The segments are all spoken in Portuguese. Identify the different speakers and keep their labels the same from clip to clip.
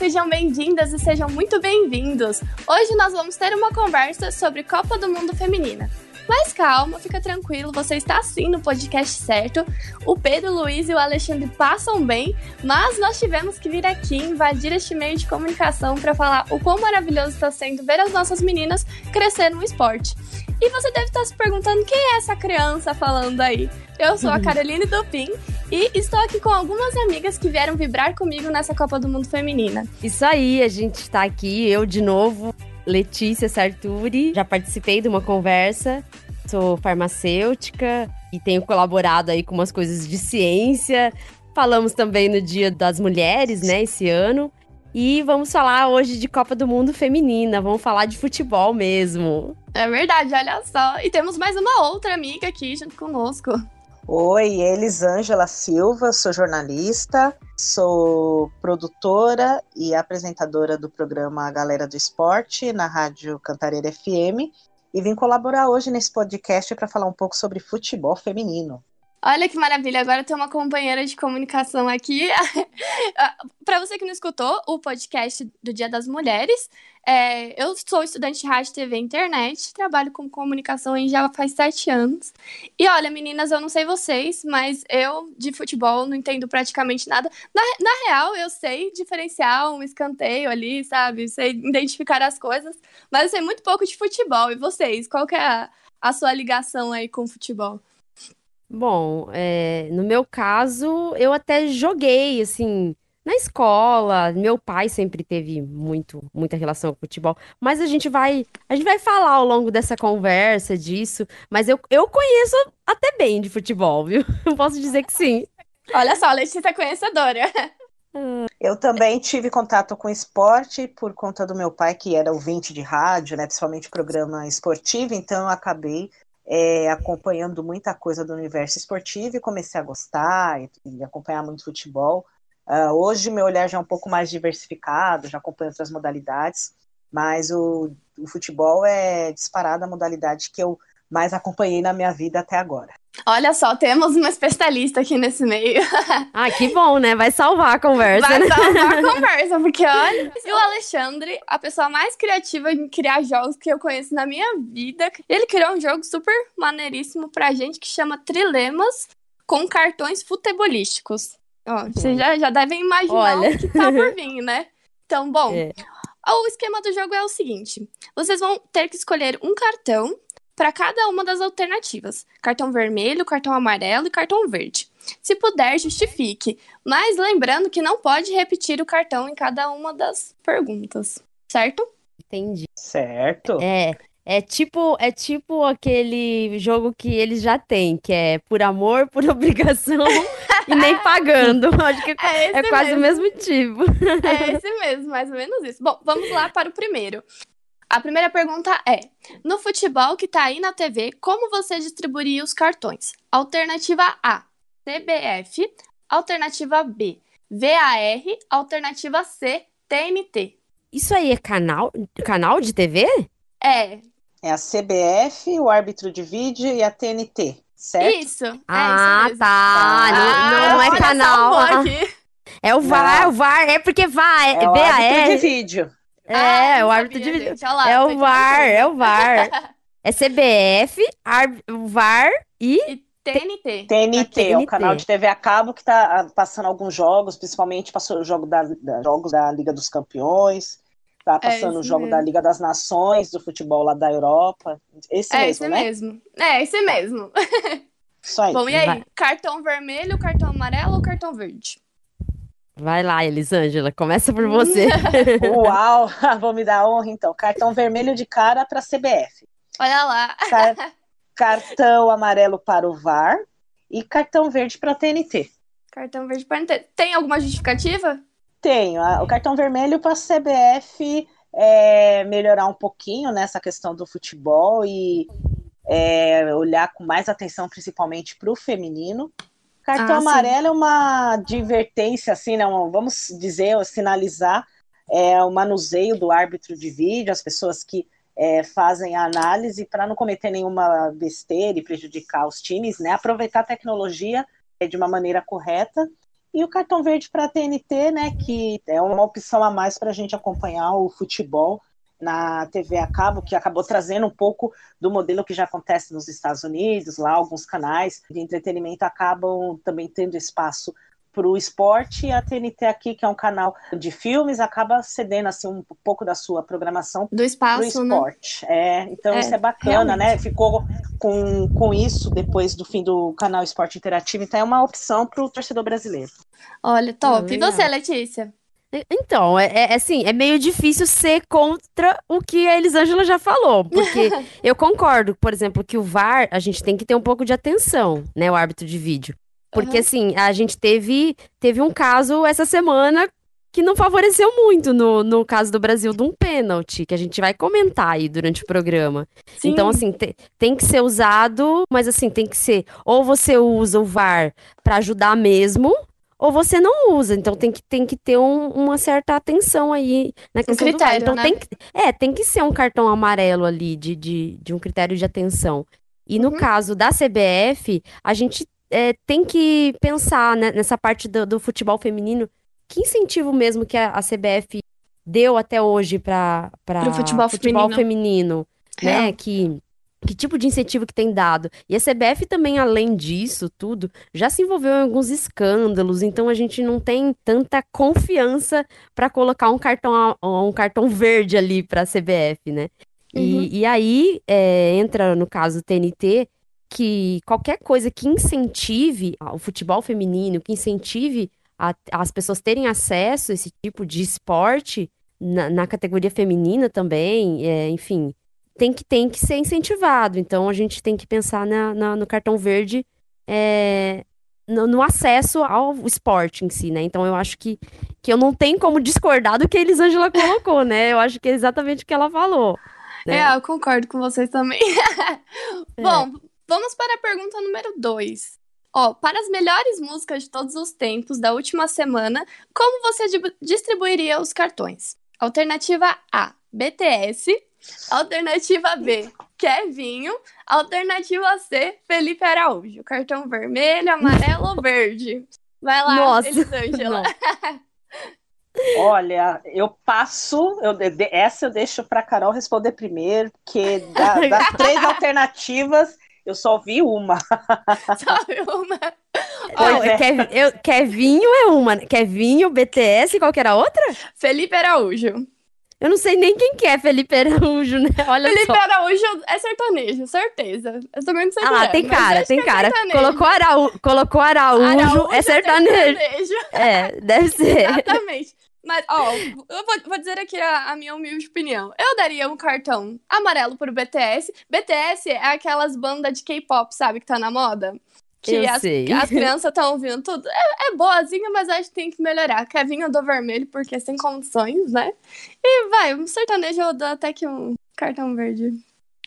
Speaker 1: sejam bem-vindas e sejam muito bem-vindos. Hoje nós vamos ter uma conversa sobre Copa do Mundo Feminina. Mas calma, fica tranquilo, você está sim no podcast certo. O Pedro, o Luiz e o Alexandre passam bem, mas nós tivemos que vir aqui invadir este meio de comunicação para falar o quão maravilhoso está sendo ver as nossas meninas crescer no esporte. E você deve estar se perguntando quem é essa criança falando aí. Eu sou a uhum. Caroline Dupin e estou aqui com algumas amigas que vieram vibrar comigo nessa Copa do Mundo Feminina.
Speaker 2: Isso aí, a gente está aqui, eu de novo, Letícia Sarturi. Já participei de uma conversa. Sou farmacêutica e tenho colaborado aí com umas coisas de ciência. Falamos também no Dia das Mulheres, né, esse ano. E vamos falar hoje de Copa do Mundo Feminina. Vamos falar de futebol mesmo.
Speaker 1: É verdade, olha só. E temos mais uma outra amiga aqui junto conosco.
Speaker 3: Oi, Elisângela Silva, sou jornalista, sou produtora e apresentadora do programa Galera do Esporte na Rádio Cantareira FM e vim colaborar hoje nesse podcast para falar um pouco sobre futebol feminino.
Speaker 1: Olha que maravilha, agora tem uma companheira de comunicação aqui. Para você que não escutou o podcast do Dia das Mulheres, é, eu sou estudante de rádio, TV e internet, trabalho com comunicação em já faz sete anos. E olha, meninas, eu não sei vocês, mas eu de futebol não entendo praticamente nada. Na, na real, eu sei diferenciar um escanteio ali, sabe? Sei identificar as coisas, mas eu sei muito pouco de futebol. E vocês, qual que é a, a sua ligação aí com o futebol?
Speaker 2: Bom, é, no meu caso, eu até joguei, assim, na escola. Meu pai sempre teve muito, muita relação com futebol. Mas a gente vai, a gente vai falar ao longo dessa conversa disso. Mas eu, eu conheço até bem de futebol, viu? Eu posso dizer que sim.
Speaker 1: Olha só, Letícia é conhecedora.
Speaker 3: Eu também tive contato com esporte por conta do meu pai, que era ouvinte de rádio, né, principalmente programa esportivo, então eu acabei é, acompanhando muita coisa do universo esportivo e comecei a gostar e, e acompanhar muito futebol. Uh, hoje meu olhar já é um pouco mais diversificado, já acompanho outras modalidades, mas o, o futebol é disparada a modalidade que eu mais acompanhei na minha vida até agora.
Speaker 1: Olha só, temos uma especialista aqui nesse meio.
Speaker 2: Ah, que bom, né? Vai salvar a conversa.
Speaker 1: Vai
Speaker 2: né?
Speaker 1: salvar a conversa, porque olha. E o Alexandre, a pessoa mais criativa em criar jogos que eu conheço na minha vida, ele criou um jogo super maneiríssimo pra gente que chama Trilemas com cartões futebolísticos. Ó, vocês já, já devem imaginar olha. o que tá por vir, né? Então, bom. É. O esquema do jogo é o seguinte: vocês vão ter que escolher um cartão para cada uma das alternativas: cartão vermelho, cartão amarelo e cartão verde. Se puder, justifique, mas lembrando que não pode repetir o cartão em cada uma das perguntas, certo?
Speaker 2: Entendi.
Speaker 3: Certo.
Speaker 2: É. É tipo, é tipo aquele jogo que eles já têm, que é por amor, por obrigação e nem pagando. Acho que é, é quase o mesmo tipo.
Speaker 1: É esse mesmo, mais ou menos isso. Bom, vamos lá para o primeiro. A primeira pergunta é: no futebol que tá aí na TV, como você distribuiria os cartões? Alternativa A: CBF. Alternativa B: VAR. Alternativa C: TNT.
Speaker 2: Isso aí é canal, canal de TV?
Speaker 1: É.
Speaker 3: É a CBF, o árbitro de vídeo e a TNT, certo?
Speaker 1: Isso. É
Speaker 2: ah,
Speaker 1: isso
Speaker 2: tá. Ah, não, não, é canal. É o VAR, não. é o VAR, é porque VAR, é,
Speaker 3: é o árbitro de vídeo.
Speaker 2: É, ah, o árbitro de vídeo. Lá, é o VAR, é o VAR. É CBF, o VAR e...
Speaker 1: e TNT.
Speaker 3: TNT, é o canal de TV a cabo que tá ah, passando alguns jogos, principalmente passou o jogo da, da jogos da Liga dos Campeões, tá é passando é o jogo mesmo. da Liga das Nações, do futebol lá da Europa. Esse
Speaker 1: é
Speaker 3: mesmo,
Speaker 1: esse
Speaker 3: né?
Speaker 1: mesmo. É, esse mesmo.
Speaker 3: Isso aí.
Speaker 1: Bom, e aí? Vai. Cartão vermelho, cartão amarelo ou cartão verde?
Speaker 2: Vai lá, Elisângela, começa por você.
Speaker 3: Uau, vou me dar honra então. Cartão vermelho de cara para CBF.
Speaker 1: Olha lá.
Speaker 3: Car cartão amarelo para o VAR e cartão verde para a TNT.
Speaker 1: Cartão verde para a TNT. Tem alguma justificativa?
Speaker 3: Tenho. O cartão vermelho para a CBF é melhorar um pouquinho nessa questão do futebol e é, olhar com mais atenção, principalmente para o feminino. Cartão ah, amarelo sim. é uma advertência, assim, né? vamos dizer, sinalizar é, o manuseio do árbitro de vídeo, as pessoas que é, fazem a análise para não cometer nenhuma besteira e prejudicar os times, né? Aproveitar a tecnologia é, de uma maneira correta E o cartão verde para a TNT, né, que é uma opção a mais para a gente acompanhar o futebol na TV a cabo, que acabou trazendo um pouco do modelo que já acontece nos Estados Unidos, lá alguns canais de entretenimento acabam também tendo espaço para o esporte e a TNT aqui, que é um canal de filmes, acaba cedendo assim um pouco da sua programação
Speaker 1: do espaço,
Speaker 3: pro né? esporte. Né? É, então é, isso é bacana, né? realmente. né? Ficou com, com isso depois do fim do canal Esporte Interativo, então é uma opção para o torcedor brasileiro.
Speaker 1: Olha, top. e você, Letícia?
Speaker 2: Então, é, é, assim, é meio difícil ser contra o que a Elisângela já falou, porque eu concordo, por exemplo, que o VAR, a gente tem que ter um pouco de atenção, né, o árbitro de vídeo. Porque, uhum. assim, a gente teve, teve um caso essa semana que não favoreceu muito no, no caso do Brasil de um pênalti, que a gente vai comentar aí durante o programa. Sim. Então, assim, te, tem que ser usado, mas assim, tem que ser, ou você usa o VAR para ajudar mesmo, ou você não usa. Então tem que, tem que ter um, uma certa atenção aí na questão um critério, Então né? tem que, é, tem que ser um cartão amarelo ali de, de, de um critério de atenção. E no uhum. caso da CBF, a gente é, tem que pensar né, nessa parte do, do, futebol feminino. Que incentivo mesmo que a, a CBF deu até hoje para o
Speaker 1: futebol, futebol
Speaker 2: feminino, feminino né? Que que tipo de incentivo que tem dado. E a CBF também, além disso tudo, já se envolveu em alguns escândalos, então a gente não tem tanta confiança para colocar um cartão, um cartão verde ali para a CBF, né? Uhum. E, e, aí é, entra no caso TNT que qualquer coisa que incentive o futebol feminino, que incentive a, as pessoas terem acesso a esse tipo de esporte na, na categoria feminina também, é, enfim, tem que, tem que ser incentivado. Então a gente tem que pensar na, na no cartão verde é, no, no, acesso ao esporte em si, né? Então eu acho que, que eu não tenho como discordar do que a Elisângela colocou, né? Eu acho que é exatamente o que ela falou. Né?
Speaker 1: É, eu concordo com vocês também. é. Bom, vamos para a pergunta número 2. Ó, para as melhores músicas de todos os tempos da última semana, como você distribuiria os cartões? Alternativa A, BTS. Alternativa B, Kevinho. Alternativa C, Felipe Araújo. Cartão vermelho, amarelo ou verde? Vai lá, Nossa. Elisângela.
Speaker 3: Olha, eu passo, eu, essa eu deixo para Carol responder primeiro, porque da, das três alternativas eu só vi uma.
Speaker 1: Só vi uma.
Speaker 2: Pois é. Kev, eu, Kevinho é uma. Kevinho, BTS, qual que era a outra?
Speaker 1: Felipe Araújo.
Speaker 2: Eu não sei nem quem que é Felipe Araújo, né? Olha
Speaker 1: Felipe
Speaker 2: só.
Speaker 1: Araújo é sertanejo, certeza. Eu também não sei Ah,
Speaker 2: é, tem cara, tem é cara. É colocou, Araú... colocou Araújo, Araújo é sertanejo. é sertanejo. É, deve ser.
Speaker 1: Exatamente. Mas, ó, eu vou, vou dizer aqui a, a, minha humilde opinião. Eu daria um cartão amarelo pro BTS. BTS é aquelas bandas de K-pop, sabe, que tá na moda? que
Speaker 2: eu
Speaker 1: as,
Speaker 2: sei.
Speaker 1: as crianças estão ouvindo tudo. É, é boazinha, mas acho que tem que melhorar. Kevinho do vermelho, porque sem condições, né? E vai, um sertanejo eu dou até que um cartão verde.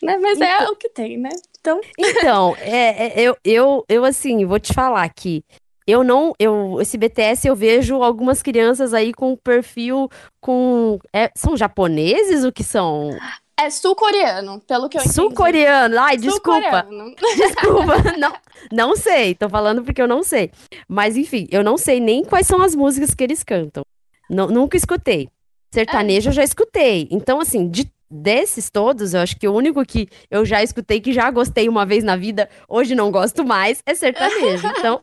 Speaker 1: Né? Mas é então, é o que tem, né? Então,
Speaker 2: então é, é, eu, eu, eu, assim, vou te falar que eu não, eu, esse BTS eu vejo algumas crianças aí com perfil com, é, são japoneses o que são?
Speaker 1: É sul-coreano, pelo que eu entendi.
Speaker 2: Sul-coreano. Ai, desculpa. Desculpa. Não, não sei. Tô falando porque eu não sei. Mas, enfim, eu não sei nem quais são as músicas que eles cantam. Não, nunca escutei. Sertanejo é. eu já escutei. Então, assim, de, desses todos, eu acho que o único que eu já escutei, que já gostei uma vez na vida, hoje não gosto mais, é sertanejo. Então,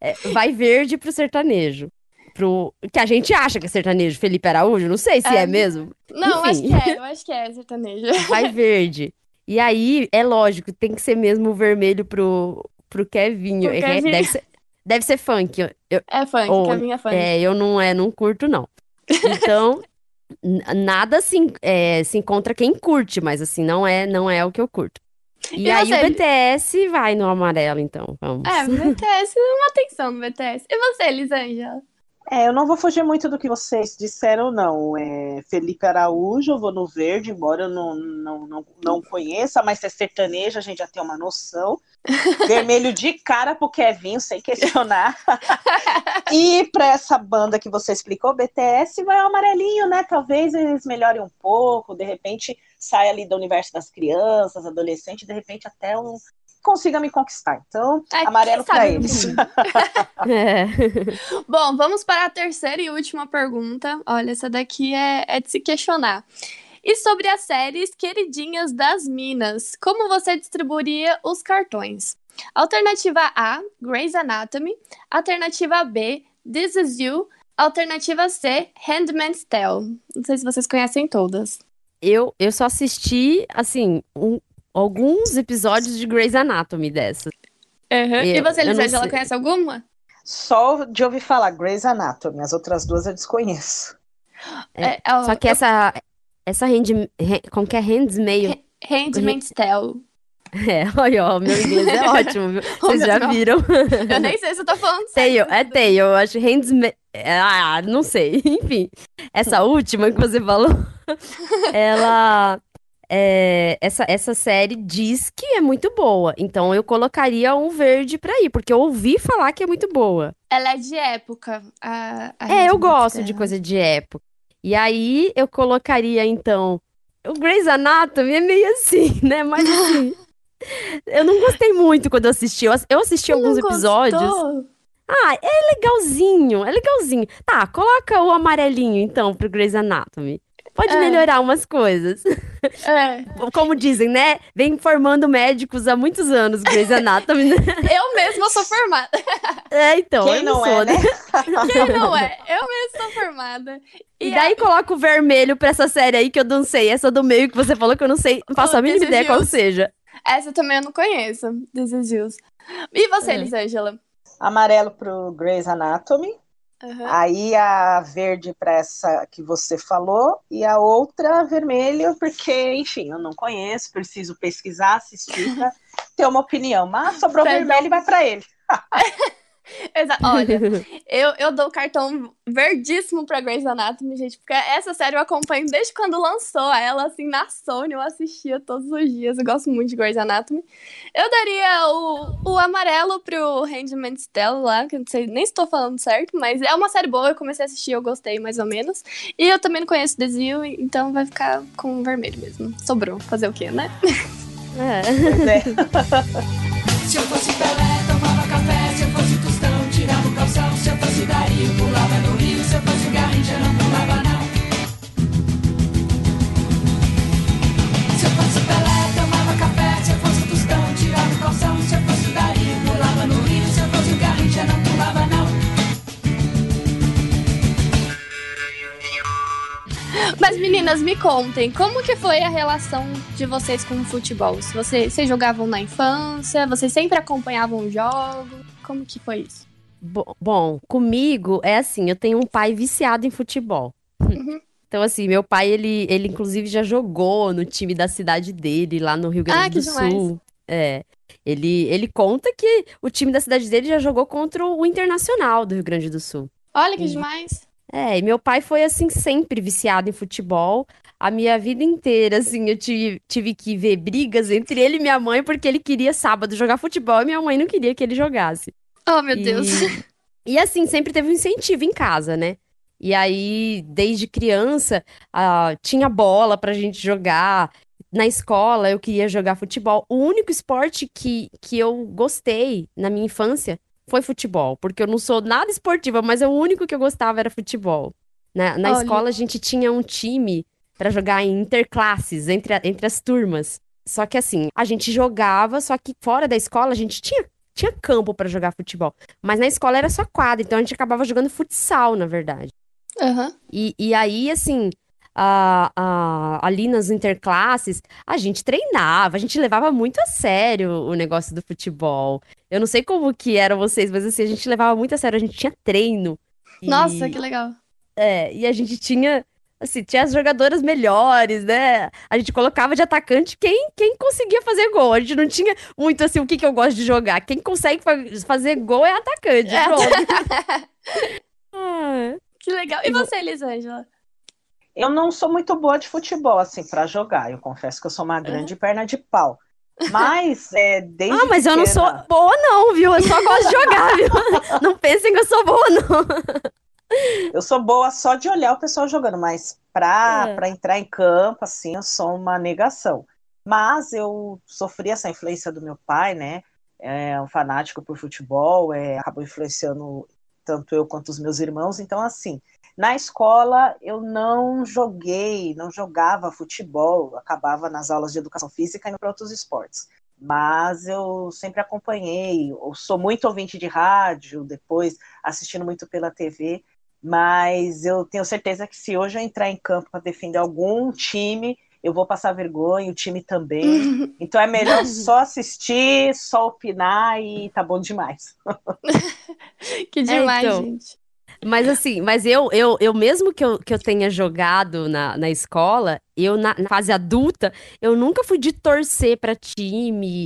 Speaker 2: é, vai verde pro sertanejo pro. Que a gente acha que é sertanejo Felipe Araújo, não sei se é, é mesmo.
Speaker 1: Não, Enfim. acho que é, eu acho que é sertanejo.
Speaker 2: Vai verde. E aí, é lógico, tem que ser mesmo o vermelho pro, pro Kevinho. Pro é, Kevin. deve, ser, deve ser funk.
Speaker 1: Eu, é funk, ou, Kevin é funk.
Speaker 2: É, eu não, é, não curto, não. Então, nada se, é, se encontra quem curte, mas assim, não é, não é o que eu curto. E, e aí você? o BTS vai no amarelo, então. Vamos.
Speaker 1: É, BTS, uma atenção no BTS. E você, Elisângela?
Speaker 3: É, eu não vou fugir muito do que vocês disseram, não. É, Felipe Araújo, eu vou no verde, embora eu não, não, não, não conheça, mas se é sertanejo, a gente já tem uma noção. Vermelho de cara pro Kevin, sem questionar. e para essa banda que você explicou, BTS, vai o amarelinho, né? Talvez eles melhorem um pouco, de repente sai ali do universo das crianças, adolescentes, de repente até um, consiga me conquistar. Então, é, amarelo para eles.
Speaker 1: é. Bom, vamos para a terceira e última pergunta. Olha, essa daqui é, é de se questionar. E sobre as séries queridinhas das Minas, como você distribuiria os cartões? Alternativa A, Grey's Anatomy. Alternativa B, This Is You. Alternativa C, Handmaid's Tale. Não sei se vocês conhecem todas.
Speaker 2: Eu, eu só assisti, assim, um, alguns episódios de Grey's Anatomy dessas.
Speaker 1: Uhum. Eu, e você, Elisete, ela conhece alguma?
Speaker 3: Só de ouvir falar Grey's Anatomy, as outras duas eu desconheço.
Speaker 2: É, é, só que eu... essa, essa hand, como que é? Handmaid...
Speaker 1: Handmaid's Tale.
Speaker 2: É, olha, ó, meu inglês é ótimo, viu? Vocês já viram?
Speaker 1: Eu nem sei se eu tô falando
Speaker 2: certo. Tail, é Tail, eu acho Handmaid... Ah, não sei, enfim. Essa última que você falou, ela... É, essa, essa série diz que é muito boa. Então eu colocaria um verde pra ir, porque eu ouvi falar que é muito boa.
Speaker 1: Ela é de época. A,
Speaker 2: a é, eu gosto de coisa de época. E aí eu colocaria, então. O Grey's Anatomy é meio assim, né? Mas assim. eu não gostei muito quando eu assisti. Eu assisti alguns episódios. Ah, é legalzinho, é legalzinho. Tá, coloca o amarelinho então pro Grey's Anatomy. Pode é. melhorar umas coisas. É. Como dizem, né? Vem formando médicos há muitos anos, Grey's Anatomy. Né?
Speaker 1: Eu mesma sou formada.
Speaker 2: É, então.
Speaker 3: Quem não
Speaker 2: sou,
Speaker 3: é, né?
Speaker 1: Quem não é? Eu mesma sou formada.
Speaker 2: E, e daí aí... coloca o vermelho pra essa série aí que eu não sei. Essa do meio que você falou que eu não sei. Não faço a mínima ideia qual seja.
Speaker 1: Essa também eu não conheço. This is E você, é. Elisângela?
Speaker 3: Amarelo pro Grey's Anatomy. Uhum. Aí a verde para essa que você falou e a outra vermelho, porque, enfim, eu não conheço, preciso pesquisar, assistir ter uma opinião. Mas sobrou vermelho e vai para ele.
Speaker 1: Exato. Olha, eu, eu dou cartão verdíssimo pra Grey's Anatomy, gente, porque essa série eu acompanho desde quando lançou ela, assim, na Sony, eu assistia todos os dias, eu gosto muito de Grey's Anatomy. Eu daria o, o amarelo pro Handmaid's Tale lá, que eu não sei nem se estou falando certo, mas é uma série boa, eu comecei a assistir, eu gostei mais ou menos. E eu também não conheço Desvio, então vai ficar com vermelho mesmo. Sobrou, fazer o quê, né?
Speaker 2: É. é.
Speaker 4: Se eu fosse Pelé, tomava
Speaker 1: Mas meninas, me contem, como que foi a relação de vocês com o futebol? Se vocês, vocês jogavam na infância, vocês sempre acompanhavam o jogo? Como que foi isso?
Speaker 2: Bom, bom, comigo é assim, eu tenho um pai viciado em futebol. Uhum. Então, assim, meu pai, ele, ele inclusive já jogou no time da cidade dele, lá no Rio Grande ah, do Sul. Demais. É. Ele, ele conta que o time da cidade dele já jogou contra o Internacional do Rio Grande do Sul.
Speaker 1: Olha que e, demais.
Speaker 2: É, e meu pai foi, assim, sempre viciado em futebol. A minha vida inteira, assim, eu tive, tive que ver brigas entre ele e minha mãe, porque ele queria sábado jogar futebol e minha mãe não queria que ele jogasse.
Speaker 1: Oh, meu e... Deus.
Speaker 2: E assim, sempre teve um incentivo em casa, né? E aí, desde criança, uh, tinha bola pra gente jogar. Na escola, eu queria jogar futebol. O único esporte que, que eu gostei na minha infância foi futebol, porque eu não sou nada esportiva, mas o único que eu gostava era futebol. Na, na escola a gente tinha um time para jogar em interclasses, entre, a, entre as turmas. Só que assim, a gente jogava, só que fora da escola a gente tinha, tinha campo para jogar futebol. Mas na escola era só quadra, então a gente acabava jogando futsal, na verdade.
Speaker 1: Uhum.
Speaker 2: E, e aí, assim, ali nas interclasses, a gente treinava, a gente levava muito a sério o negócio do futebol. Eu não sei como que eram vocês, mas assim, a gente levava muito a sério, a gente tinha treino.
Speaker 1: E, Nossa, que legal.
Speaker 2: É, e a gente tinha, assim, tinha as jogadoras melhores, né? A gente colocava de atacante quem, quem conseguia fazer gol. A gente não tinha muito assim, o que, que eu gosto de jogar. Quem consegue fa fazer gol é atacante, é.
Speaker 1: ah. Que legal. E você, Elisângela?
Speaker 3: Eu não sou muito boa de futebol, assim, para jogar. Eu confesso que eu sou uma grande perna de pau. Mas, é, desde.
Speaker 2: Ah, mas eu não sou boa, não, viu? Eu só gosto de jogar, viu? Não pensem que eu sou boa, não.
Speaker 3: Eu sou boa só de olhar o pessoal jogando, mas pra, é. Pra entrar em campo, assim, eu sou uma negação. Mas eu sofri essa influência do meu pai, né? É um fanático por futebol, é, acabou influenciando tanto eu quanto os meus irmãos. Então, assim, na escola eu não joguei, não jogava futebol, acabava nas aulas de educação física e para outros esportes. Mas eu sempre acompanhei, eu sou muito ouvinte de rádio, depois assistindo muito pela TV, mas eu tenho certeza que se hoje eu entrar em campo para defender algum time, eu vou passar vergonha, o time também. Então é melhor só assistir, só opinar e tá bom demais.
Speaker 1: que demais,
Speaker 2: É, então.
Speaker 1: gente.
Speaker 2: Mas assim, mas eu, eu, eu mesmo que eu, que eu tenha jogado na, na escola, eu na, na fase adulta, eu nunca fui de torcer pra time.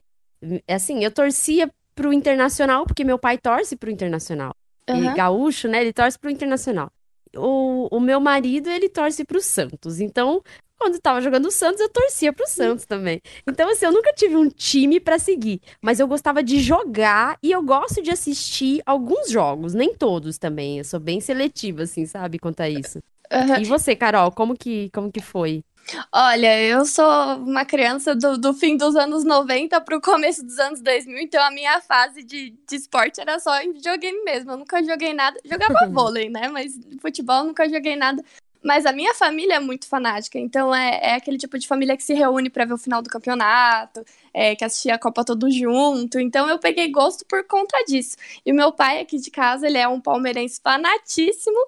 Speaker 2: Assim, eu torcia pro Internacional, porque meu pai torce pro Internacional. Ele
Speaker 1: Aham.
Speaker 2: gaúcho, né? Ele torce pro Internacional. O, o meu marido, ele torce pro Santos. Então, quando tava jogando o Santos, eu torcia pro Santos também. Então, assim, eu nunca tive um time pra seguir, mas eu gostava de jogar e eu gosto de assistir alguns jogos, nem todos também. Eu sou bem seletiva, assim, sabe, quanto a isso.
Speaker 1: Aham.
Speaker 2: E você, Carol, como que, como que foi?
Speaker 1: Olha, eu sou uma criança do, do fim dos anos 90 pro começo dos anos 2000, então a minha fase de, de esporte era só em videogame mesmo. Eu nunca joguei nada. Jogava vôlei, né? Mas futebol eu nunca joguei nada. Mas a minha família é muito fanática, então é, é aquele tipo de família que se reúne pra ver o final do campeonato, é, que assistia a Copa todo junto. Então eu peguei gosto por conta disso. E o meu pai aqui de casa, ele é um palmeirense fanatíssimo,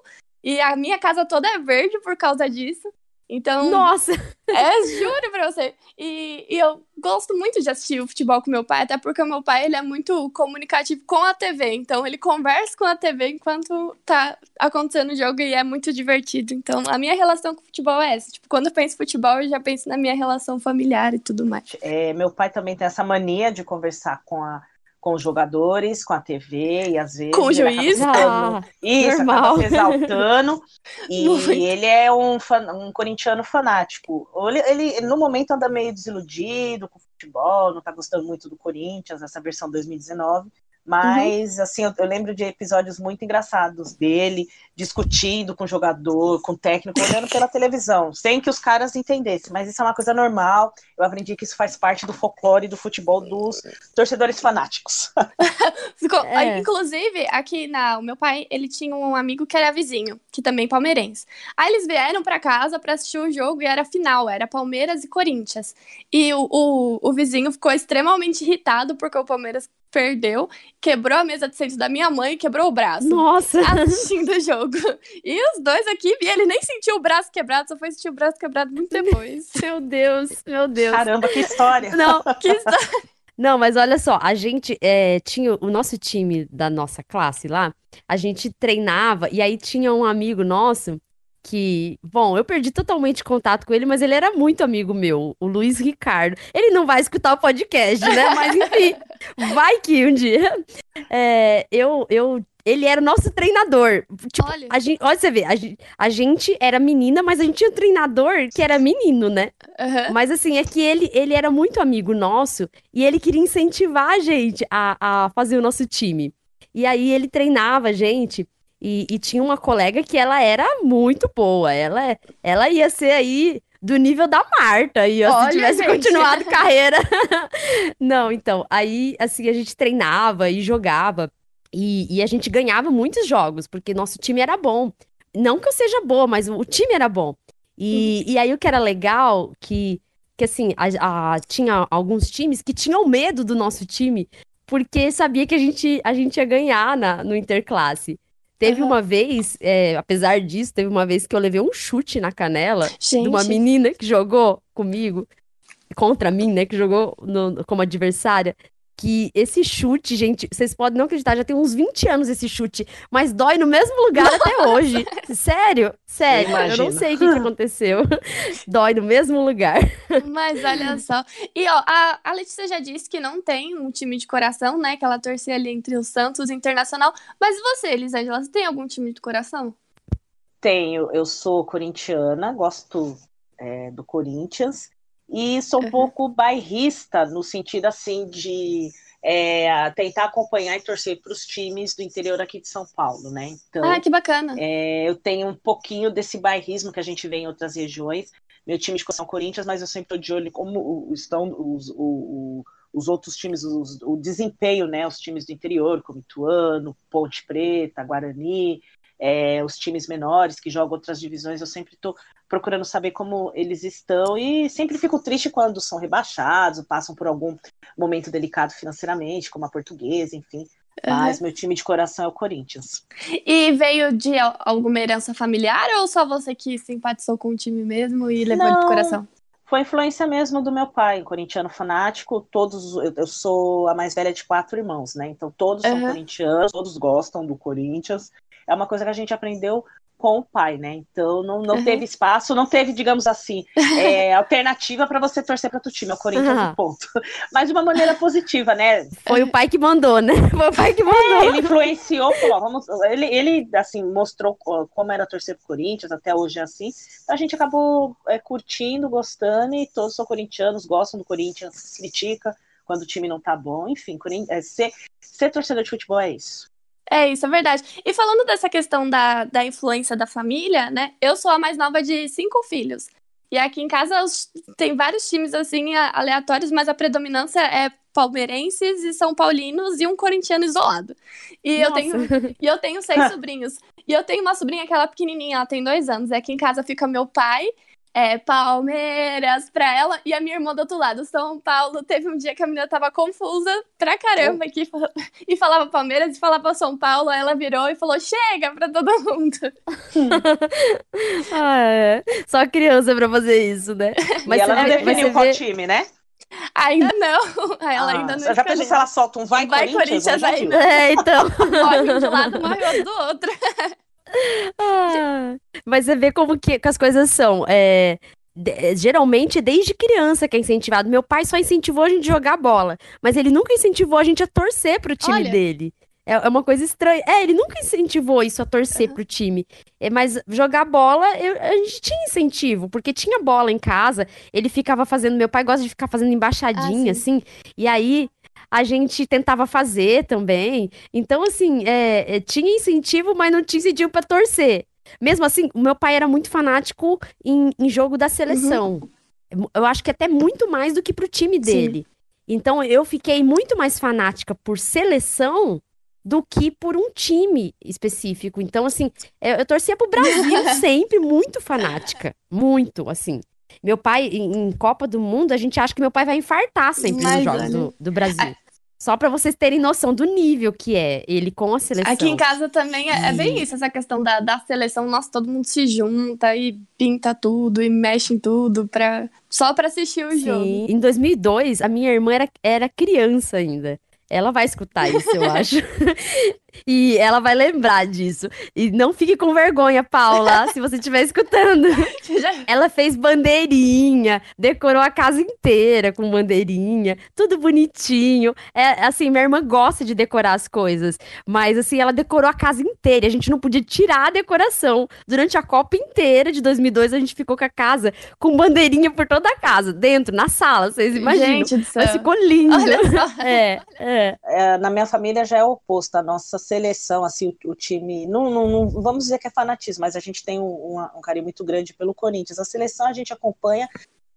Speaker 1: e a minha casa toda é verde por causa disso. Então,
Speaker 2: Nossa!
Speaker 1: é, juro pra você. E, e eu gosto muito de assistir o futebol com meu pai, até porque o meu pai ele é muito comunicativo com a TV. Então ele conversa com a TV enquanto tá acontecendo o jogo e é muito divertido. Então a minha relação com o futebol é essa. Tipo, quando eu penso em futebol, eu já penso na minha relação familiar e tudo mais.
Speaker 3: É, meu pai também tem essa mania de conversar com, a, com os jogadores, com a TV, e às vezes.
Speaker 1: Com o juiz?
Speaker 2: Ah,
Speaker 3: Isso,
Speaker 2: normal.
Speaker 3: exaltando. E
Speaker 1: Muito.
Speaker 3: ele é um, fan- um corintiano fanático. Ele, ele, ele, no momento, anda meio desiludido com o futebol, não tá gostando muito do Corinthians, essa versão 2019. Mas, assim, eu, eu lembro de episódios muito engraçados dele discutindo com o jogador, com o técnico, olhando pela televisão, sem que os caras entendessem. Mas isso é uma coisa normal. Eu aprendi que isso faz parte do folclore do futebol dos torcedores fanáticos.
Speaker 1: Ficou-
Speaker 2: É.
Speaker 1: Inclusive, aqui na, o meu pai, ele tinha um amigo que era vizinho, que também palmeirense. Aí eles vieram pra casa pra assistir o jogo e era final, era Palmeiras e Corinthians. E o, o, o vizinho ficou extremamente irritado porque o Palmeiras perdeu, quebrou a mesa de centro da minha mãe e quebrou o braço.
Speaker 2: Nossa!
Speaker 1: Assistindo o jogo. E os dois aqui, e ele nem sentiu o braço quebrado, só foi sentir o braço quebrado muito depois.
Speaker 2: Meu Deus, meu Deus.
Speaker 3: Caramba, que história!
Speaker 2: Não,
Speaker 1: que história.
Speaker 2: Não, mas olha só, a gente é, tinha o nosso time da nossa classe lá, a gente treinava e aí tinha um amigo nosso que, bom, eu perdi totalmente contato com ele, mas ele era muito amigo meu, o Luiz Ricardo. Ele não vai escutar o podcast, né? Mas enfim, vai que um dia. É, eu, eu, ele era o nosso treinador. Tipo,
Speaker 1: Olha.
Speaker 2: a gente, olha você vê, a gente, a gente era menina, mas a gente tinha um treinador que era menino, né?
Speaker 1: Aham.
Speaker 2: Mas assim, é que ele, ele era muito amigo nosso e ele queria incentivar a gente a, a fazer o nosso time. E aí ele treinava a gente e, e tinha uma colega que ela era muito boa. Ela, ela ia ser aí do nível da Marta ó,
Speaker 1: Olha,
Speaker 2: se tivesse
Speaker 1: gente.
Speaker 2: continuado carreira. Não, então, aí assim a gente treinava e jogava e, e a gente ganhava muitos jogos, porque nosso time era bom. Não que eu seja boa, mas o time era bom. E, e aí o que era legal, que, que assim, a, a- tinha alguns times que tinham medo do nosso time, porque sabia que a gente, a gente ia ganhar na, no Interclasse. Teve
Speaker 1: Aham.
Speaker 2: uma vez, é, apesar disso, teve uma vez que eu levei um chute na canela de uma
Speaker 1: Gente.
Speaker 2: menina que jogou comigo, contra mim, né, que jogou no- como adversária. Que esse chute, gente, vocês podem não acreditar, já tem uns 20 anos esse chute, mas dói no mesmo lugar até hoje. Sério, sério, eu, não
Speaker 3: imagino.
Speaker 2: sei o que, que aconteceu. dói no mesmo lugar.
Speaker 1: Mas olha só. E ó, a, a Letícia já disse que não tem um time de coração, né? Que ela torcia ali entre o Santos e o Internacional. Mas você, Elisângela, você tem algum time de coração?
Speaker 3: Tenho, eu sou corintiana, gosto é, do Corinthians e sou um pouco bairrista no sentido assim de é, tentar acompanhar e torcer para os times do interior aqui de São Paulo, né? Então,
Speaker 1: Ah, que bacana.
Speaker 3: é, eu tenho um pouquinho desse bairrismo que a gente vê em outras regiões. meu time de coração é o Corinthians, mas eu sempre estou de olho como estão os, o, os outros times, os, o desempenho, né? Os times do interior, como Ituano, Ponte Preta, Guarani, é, os times menores que jogam outras divisões, eu sempre estou procurando saber como eles estão e sempre fico triste quando são rebaixados, passam por algum momento delicado financeiramente, como a portuguesa, enfim. Mas uhum. meu time de coração é o Corinthians.
Speaker 1: E veio de alguma herança familiar ou só você que simpatizou com o time mesmo e levou Não, ele pro coração?
Speaker 3: Foi influência mesmo do meu pai, corintiano fanático. Todos, eu sou a mais velha de quatro irmãos, né? Então todos uhum. são corintianos, todos gostam do Corinthians. É uma coisa que a gente aprendeu com o pai, né? Então não, não uhum. teve espaço, não teve, digamos assim, é, alternativa para você torcer para o time, é o Corinthians uhum. ponto. Mas de uma maneira positiva, né?
Speaker 2: Foi o pai que mandou, né? Foi o pai que mandou.
Speaker 3: É, ele influenciou, falou, vamos, ele, ele assim mostrou como era torcer pro Corinthians, até hoje é assim. A gente acabou é, curtindo, gostando e todos são corintianos, gostam do Corinthians, critica quando o time não tá bom, enfim, é, ser, ser torcedor de futebol é isso.
Speaker 1: É, isso é verdade. E falando dessa questão da, da influência da família, né? Eu sou a mais nova de cinco filhos. E aqui em casa tem vários times assim aleatórios, mas a predominância é palmeirenses e são paulinos e um corintiano isolado. E eu tenho e eu tenho seis sobrinhos. E eu tenho uma sobrinha que ela é pequenininha, ela tem dois anos. Aqui em casa fica meu pai é, Palmeiras pra ela e a minha irmã do outro lado, São Paulo. Teve um dia que a menina tava confusa pra caramba aqui e falava Palmeiras e falava São Paulo. Aí ela virou e falou: chega pra todo mundo.
Speaker 2: ah, é. Só criança pra fazer isso, né?
Speaker 3: Mas e ela não definiu qual vê... time, né?
Speaker 1: Ainda não. Ela ah, ainda não.
Speaker 3: Já pensou se ela solta um vai, vai Corinthians? Corinthians
Speaker 2: aí. É, então.
Speaker 1: Morre um de lado, morre do outro.
Speaker 2: Ah, mas você vê como que, que as coisas são. É, de, geralmente, desde criança que é incentivado. Meu pai só incentivou a gente a jogar bola, mas ele nunca incentivou a gente a torcer pro time Olha. dele. É, é uma coisa estranha. É, ele nunca incentivou isso a torcer uhum. pro time. É, mas jogar bola, eu, a gente tinha incentivo, porque tinha bola em casa. Ele ficava fazendo. Meu pai gosta de ficar fazendo embaixadinha, ah, assim. E aí a gente tentava fazer também. Então, assim, é, é, tinha incentivo, mas não tinha incentivo para torcer. Mesmo assim, o meu pai era muito fanático em, em jogo da seleção. Uhum. Eu acho que até muito mais do que pro time dele. Sim. Então, eu fiquei muito mais fanática por seleção do que por um time específico. Então, assim, eu, eu torcia pro Brasil sempre, muito fanática. Muito, assim. Meu pai, em, em, Copa do Mundo, a gente acha que meu pai vai infartar sempre Mas, nos jogos do, do, Brasil. Só para vocês terem noção do nível que é ele com a seleção.
Speaker 1: Aqui em casa também é, é, bem isso, essa questão da, da seleção. Nossa, todo mundo se junta e pinta tudo e mexe em tudo pra, só para assistir o Sim. jogo.
Speaker 2: Em 2002, a minha irmã era, era criança ainda. Ela vai escutar isso, eu acho. E ela vai lembrar disso. E não fique com vergonha, Paula, se você estiver escutando. ela fez bandeirinha, decorou a casa inteira com bandeirinha, tudo bonitinho. É assim, minha irmã gosta de decorar as coisas, mas assim, ela decorou a casa inteira. A gente não podia tirar a decoração. Durante a Copa inteira de 2002, a gente ficou com a casa com bandeirinha por toda a casa, dentro, na sala, vocês imaginam. Gente do céu. Mas ficou lindo. Olha só.
Speaker 3: É, é. é, na minha família já é o oposto. A nossa seleção, assim, o, o time. Não, não, não, vamos dizer que é fanatismo, mas a gente tem um, um, um, carinho muito grande pelo Corinthians. A seleção a gente acompanha,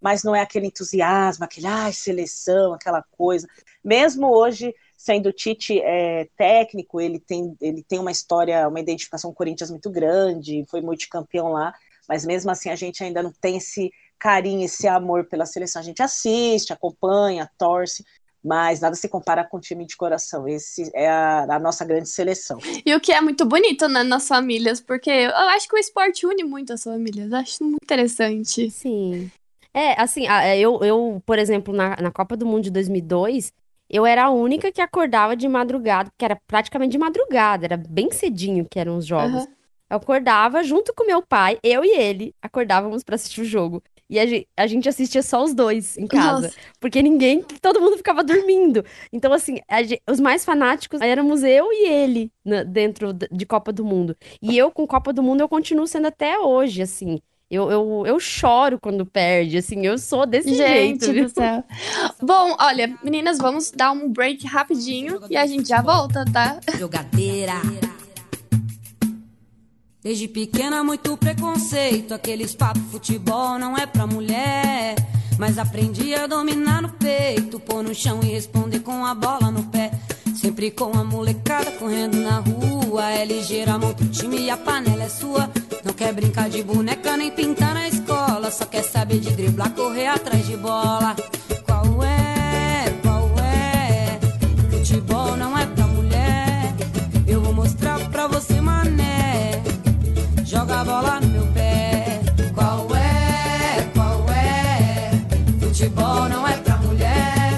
Speaker 3: mas não é aquele entusiasmo, aquele, ai, seleção, aquela coisa. Mesmo hoje, sendo o Tite é, técnico, ele tem, ele tem uma história, uma identificação com o Corinthians muito grande, foi multicampeão lá, mas mesmo assim a gente ainda não tem esse carinho, esse amor pela seleção. A gente assiste, acompanha, torce, mas nada se compara com o time de coração. Esse é a, a, nossa grande seleção.
Speaker 1: E o que é muito bonito né, nas famílias, porque eu acho que o esporte une muito as famílias. Acho muito interessante.
Speaker 2: Sim. É, assim, é, eu, eu por exemplo, na, na Copa do Mundo de 2002, eu era a única que acordava de madrugada, que era praticamente de madrugada, era bem cedinho que eram os jogos. Uhum. Eu acordava junto com meu pai, eu e ele acordávamos para assistir o jogo. E a gente, a gente assistia só os dois em casa. Nossa. Porque ninguém, todo mundo ficava dormindo. Então, assim, gente, os mais fanáticos éramos eu e ele né, dentro de Copa do Mundo. E eu, com Copa do Mundo, eu continuo sendo até hoje, assim. Eu, eu, eu choro quando perde, assim, eu sou desse
Speaker 1: gente
Speaker 2: jeito.
Speaker 1: do céu. Bom, olha, meninas, vamos dar um break rapidinho e a gente já volta, tá? Jogadeira.
Speaker 5: Desde pequena, muito preconceito. Aqueles papos, futebol não é pra mulher. Mas aprendi a dominar no peito, pôr no chão e responder com a bola no pé. Sempre com a molecada correndo na rua. É ligeira, monta o time e a panela é sua. Não quer brincar de boneca nem pintar na escola. Só quer saber de driblar, correr atrás de bola. Qual é? Qual é? Futebol não é pra mulher. Eu vou mostrar pra você, mané. A bola no meu pé. Qual é? Qual é? Futebol não é pra mulher.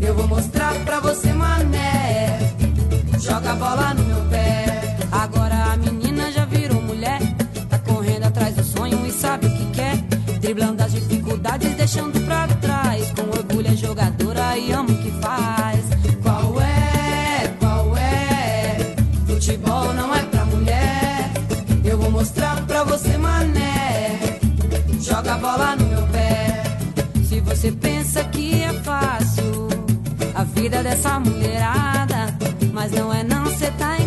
Speaker 5: Eu vou mostrar pra você, mané. Joga a bola no meu pé. Agora a menina já virou mulher. Tá correndo atrás do sonho e sabe o que quer. Driblando as dificuldades, deixando pra vida dessa mulherada, mas não é não, cê tá enganado.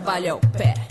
Speaker 6: Trabalho é o pé.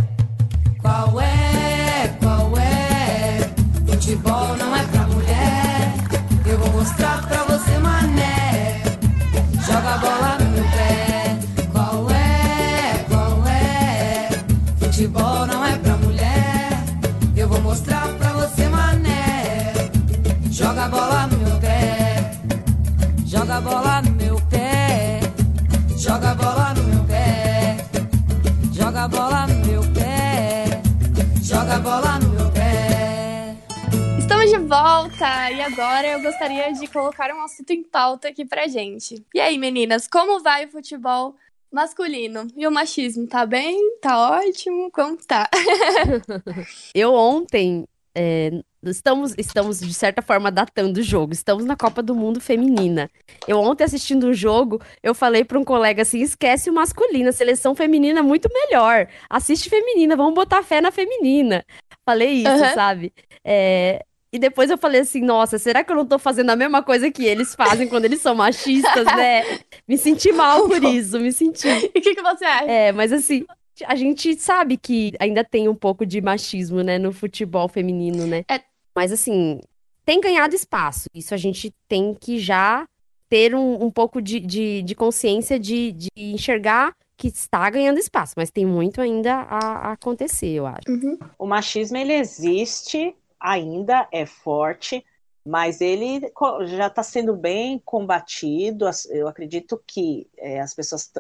Speaker 1: Volta e agora eu gostaria de colocar um assunto em pauta aqui pra gente. E aí, meninas, como vai o futebol masculino? E o machismo, tá bem? Tá ótimo? Como tá?
Speaker 2: Eu ontem. é, estamos, estamos, de certa forma, datando o jogo. Estamos na Copa do Mundo Feminina. Eu ontem, assistindo o jogo, eu falei para um colega assim: esquece o masculino, a seleção feminina é muito melhor. Assiste feminina, vamos botar fé na feminina. Falei isso,
Speaker 1: Aham.
Speaker 2: sabe? É, e depois eu falei assim: nossa, será que eu não tô fazendo a mesma coisa que eles fazem quando eles são machistas, né? Me senti mal por isso, me senti.
Speaker 1: E o que, que você acha?
Speaker 2: É, mas assim, a gente sabe que ainda tem um pouco de machismo, né, no futebol feminino, né?
Speaker 1: É.
Speaker 2: Mas assim, tem ganhado espaço. Isso a gente tem que já ter um, um pouco de, de, de consciência de, de enxergar que está ganhando espaço, mas tem muito ainda a, a acontecer, eu acho.
Speaker 1: Uhum.
Speaker 3: O machismo ele existe ainda, é forte, mas ele já está sendo bem combatido. Eu acredito que é, as pessoas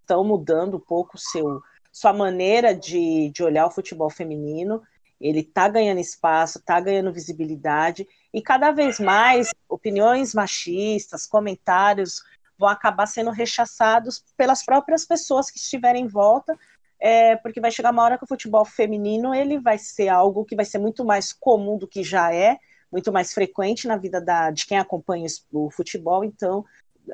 Speaker 3: estão mudando um pouco seu, sua maneira de, de olhar o futebol feminino. Ele está ganhando espaço, está ganhando visibilidade, e cada vez mais opiniões machistas, comentários vão acabar sendo rechaçados pelas próprias pessoas que estiverem em volta é, porque vai chegar uma hora que o futebol feminino ele vai ser algo que vai ser muito mais comum do que já é, muito mais frequente na vida da, de quem acompanha o futebol. Então,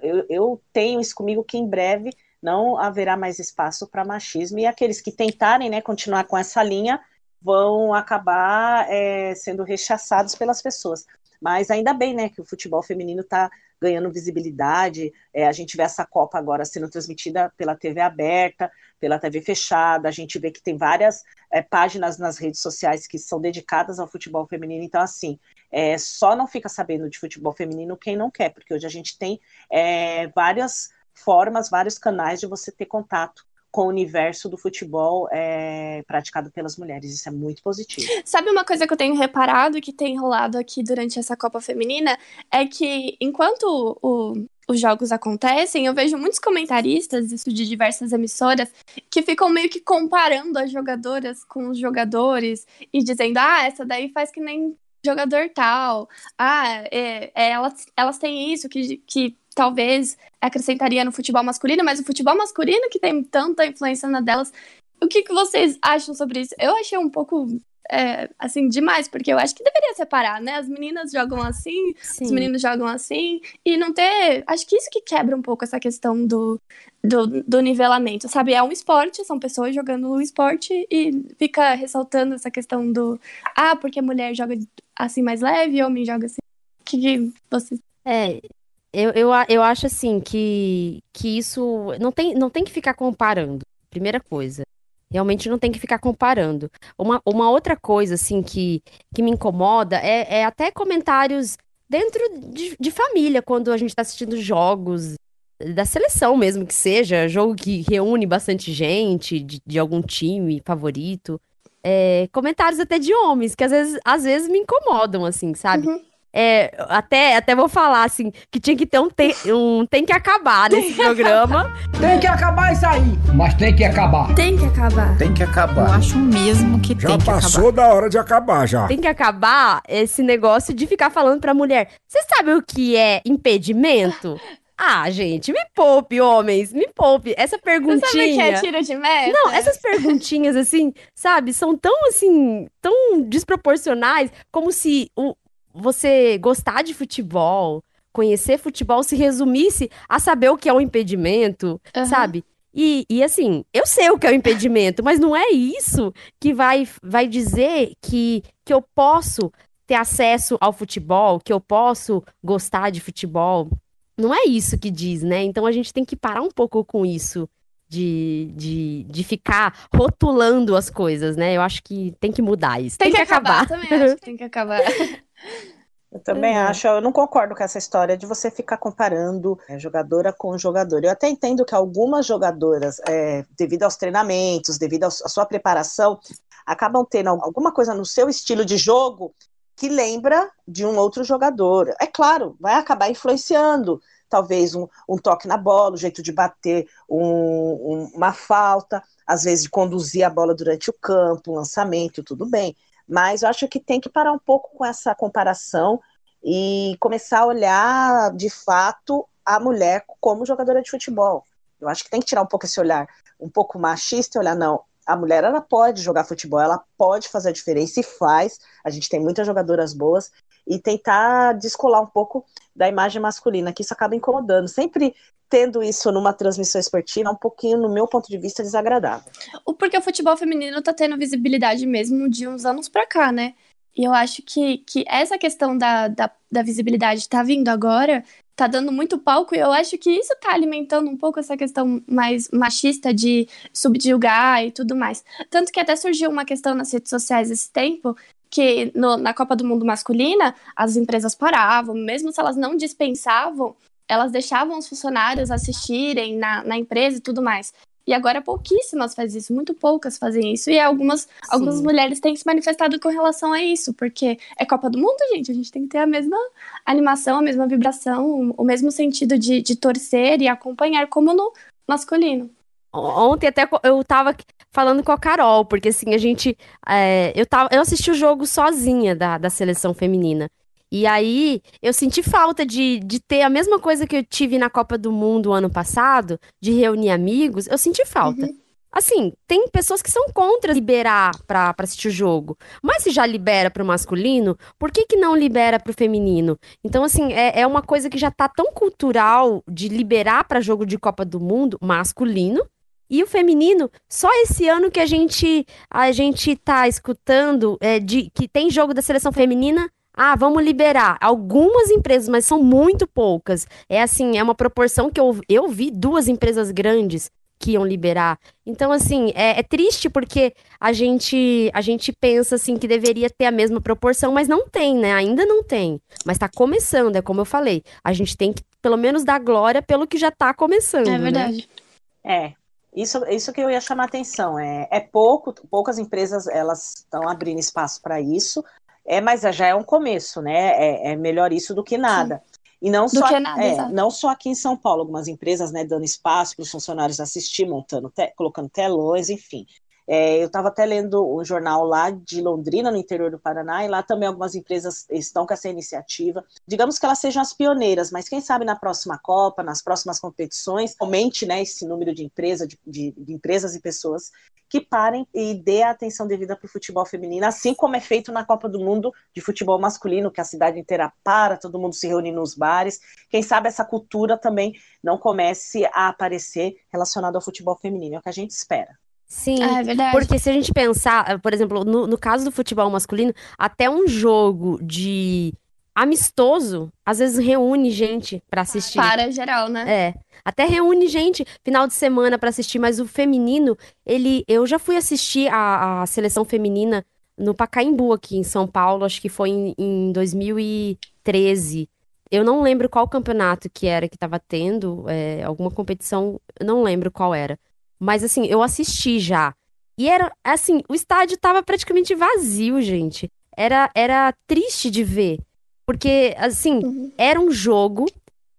Speaker 3: eu, eu tenho isso comigo que em breve não haverá mais espaço para machismo e aqueles que tentarem né, continuar com essa linha vão acabar é, sendo rechaçados pelas pessoas. Mas ainda bem, né, que o futebol feminino está ganhando visibilidade. É, a gente vê essa Copa agora sendo transmitida pela TV aberta, pela TV fechada. A gente vê que tem várias é, páginas nas redes sociais que são dedicadas ao futebol feminino. Então, assim, é, só não fica sabendo de futebol feminino quem não quer, porque hoje a gente tem é, várias formas, vários canais de você ter contato com o universo do futebol é, praticado pelas mulheres. Isso é muito positivo.
Speaker 1: Sabe uma coisa que eu tenho reparado que tem rolado aqui durante essa Copa Feminina? É que enquanto o, os jogos acontecem, eu vejo muitos comentaristas, isso de diversas emissoras, que ficam meio que comparando as jogadoras com os jogadores e dizendo, ah, essa daí faz que nem jogador tal. Ah, é, é, elas, elas têm isso que, que talvez acrescentaria no futebol masculino, mas o futebol masculino que tem tanta influência na delas. O que, que vocês acham sobre isso? Eu achei um pouco é, assim, demais, porque eu acho que deveria separar, né? As meninas jogam assim, Sim. os meninos jogam assim, e não ter. Acho que isso que quebra um pouco essa questão do, do, do nivelamento, sabe? É um esporte, são pessoas jogando um esporte e fica ressaltando essa questão do. Ah, porque a mulher joga assim mais leve, homem joga assim. O que, que vocês.
Speaker 2: É, eu, eu, eu acho assim que, que isso não tem, não tem que ficar comparando. Primeira coisa. Realmente não tem que ficar comparando. Uma, uma outra coisa, assim, que, que me incomoda é, é até comentários dentro de, de família, quando a gente está assistindo jogos da seleção mesmo, que seja, jogo que reúne bastante gente, de, de algum time favorito. É, comentários até de homens, que às vezes, às vezes me incomodam, assim, sabe? Uhum. É, até, até vou falar assim, que tinha que ter um, te, um tem que acabar nesse programa.
Speaker 7: Tem que acabar isso aí. Mas tem que acabar.
Speaker 1: Tem que acabar.
Speaker 8: Tem que acabar.
Speaker 9: Eu acho mesmo que
Speaker 8: já
Speaker 9: tem que
Speaker 8: acabar. Já passou da hora de acabar já.
Speaker 2: Tem que acabar esse negócio de ficar falando pra mulher. Você sabe o que é impedimento? Ah, gente, me poupe, homens, me poupe. Essa perguntinha. Você sabe
Speaker 1: o que é tiro de meta?
Speaker 2: Não, essas perguntinhas, assim, sabe, são tão, assim, tão desproporcionais, como se o, você gostar de futebol, conhecer futebol se resumisse a saber o que é um impedimento, uhum. sabe? E, e assim, eu sei o que é o um impedimento, mas não é isso que vai, vai dizer que, que eu posso ter acesso ao futebol, que eu posso gostar de futebol. Não é isso que diz, né? Então a gente tem que parar um pouco com isso de, de, de ficar rotulando as coisas, né? Eu acho que tem que mudar isso.
Speaker 1: Tem, tem que, que, acabar. acabar. Também acho que tem que acabar.
Speaker 3: Eu também uhum. acho, eu não concordo com essa história de você ficar comparando é, jogadora com jogador. Eu até entendo que algumas jogadoras, é, devido aos treinamentos, devido à sua preparação, acabam tendo alguma coisa no seu estilo de jogo que lembra de um outro jogador. É claro, vai acabar influenciando. Talvez um, um toque na bola, o jeito de bater um, um, uma falta, às vezes de conduzir a bola durante o campo, um lançamento, tudo bem. Mas eu acho que tem que parar um pouco com essa comparação e começar a olhar de fato a mulher como jogadora de futebol. Eu acho que tem que tirar um pouco esse olhar um pouco machista e olhar, não, a mulher ela pode jogar futebol, ela pode fazer a diferença e faz. A gente tem muitas jogadoras boas e tentar descolar um pouco da imagem masculina, que isso acaba incomodando. Sempre tendo isso numa transmissão esportiva é um pouquinho, no meu ponto de vista, desagradável.
Speaker 1: Porque o futebol feminino tá tendo visibilidade mesmo de uns anos pra cá, né? E eu acho que, que essa questão da, da, da visibilidade tá vindo agora, tá dando muito palco, e eu acho que isso tá alimentando um pouco essa questão mais machista de subjugar e tudo mais. Tanto que até surgiu uma questão nas redes sociais esse tempo, que no, na Copa do Mundo masculina, as empresas paravam, mesmo se elas não dispensavam, elas deixavam os funcionários assistirem na, na empresa e tudo mais. E agora pouquíssimas fazem isso, muito poucas fazem isso. E algumas, algumas mulheres têm se manifestado com relação a isso, porque é Copa do Mundo, gente. A gente tem que ter a mesma animação, a mesma vibração, o mesmo sentido de, de torcer e acompanhar, como no masculino.
Speaker 2: Ontem até eu tava falando com a Carol, porque assim, a gente. É, eu, tava, eu assisti o jogo sozinha da, da seleção feminina. E aí, eu senti falta de, de ter a mesma coisa que eu tive na Copa do Mundo ano passado, de reunir amigos. Eu senti falta. Uhum. Assim, tem pessoas que são contra liberar pra, pra assistir o jogo. Mas se já libera pro masculino, por que, que não libera pro feminino? Então, assim, é, é uma coisa que já tá tão cultural de liberar para jogo de Copa do Mundo masculino. E o feminino, só esse ano que a gente a gente tá escutando é, de que tem jogo da seleção feminina ah, vamos liberar. Algumas empresas, mas são muito poucas. É assim, é uma proporção que eu, eu vi duas empresas grandes que iam liberar. Então, assim, é, é, triste porque a gente, a gente pensa assim que deveria ter a mesma proporção, mas não tem, né? Ainda não tem. Mas tá começando, é como eu falei. A gente tem que, pelo menos, dar glória pelo que já tá começando. É
Speaker 1: verdade.
Speaker 3: Né? É. Isso, isso que eu ia chamar a atenção. É, é pouco, poucas empresas elas estão abrindo espaço para isso, é, mas já é um começo, né? É, é melhor isso do que nada. Sim. E não
Speaker 1: do
Speaker 3: só,
Speaker 1: nada,
Speaker 3: é, não só aqui em São Paulo, algumas empresas né, dando espaço para os funcionários assistir, montando, te, colocando telões, enfim. É, eu estava até lendo um jornal lá de Londrina, no interior do Paraná, e lá também algumas empresas estão com essa iniciativa. Digamos que elas sejam as pioneiras, mas quem sabe na próxima Copa, nas próximas competições, aumente né, esse número de, empresa, de, de, de empresas e pessoas que parem e dê a atenção devida para o futebol feminino, assim como é feito na Copa do Mundo de futebol masculino, que a cidade inteira para, todo mundo se reúne nos bares. Quem sabe essa cultura também não comece a aparecer relacionada ao futebol feminino, é o que a gente espera.
Speaker 2: Sim,
Speaker 1: Ah, é verdade.
Speaker 2: porque se a gente pensar, por exemplo, no, no caso do futebol masculino, até um jogo de amistoso, às vezes reúne gente pra assistir.
Speaker 1: Para geral, né?
Speaker 2: É. Até reúne gente final de semana pra assistir, mas o feminino, ele. Eu já fui assistir a, a seleção feminina no Pacaembu aqui em São Paulo, acho que foi em, em 2013. Eu não lembro qual campeonato que era que tava tendo, é, alguma competição, eu não lembro qual era. Mas assim, eu assisti já. E era assim, o estádio tava praticamente vazio, gente. Era, era triste de ver. Porque, assim,
Speaker 1: Uhum.
Speaker 2: era um jogo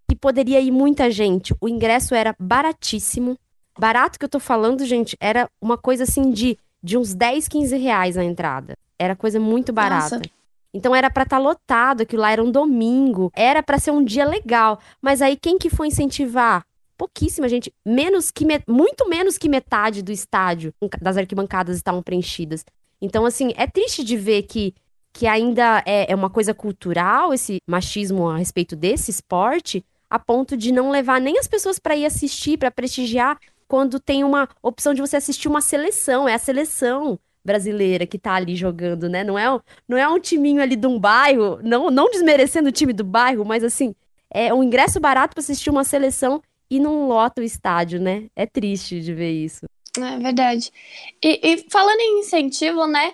Speaker 2: que poderia ir muita gente. O ingresso era baratíssimo. Barato que eu tô falando, gente, era uma coisa assim de, de uns 10, 15 reais a entrada. Era coisa muito barata.
Speaker 1: Nossa.
Speaker 2: Então era pra estar lotado, aquilo lá era um domingo, era pra ser um dia legal. Mas aí quem que foi incentivar? Pouquíssima gente, menos que me- muito menos que metade do estádio das arquibancadas estavam preenchidas. Então assim, é triste de ver que que ainda é, é uma coisa cultural esse machismo a respeito desse esporte, a ponto de não levar nem as pessoas pra ir assistir, pra prestigiar quando tem uma opção de você assistir uma seleção, é a seleção brasileira que tá ali jogando, né? Não é, não é um timinho ali de um bairro, não, não desmerecendo o time do bairro, mas assim, é um ingresso barato pra assistir uma seleção e não lota o estádio, né? É triste de ver isso.
Speaker 1: É verdade. E, e falando em incentivo, né?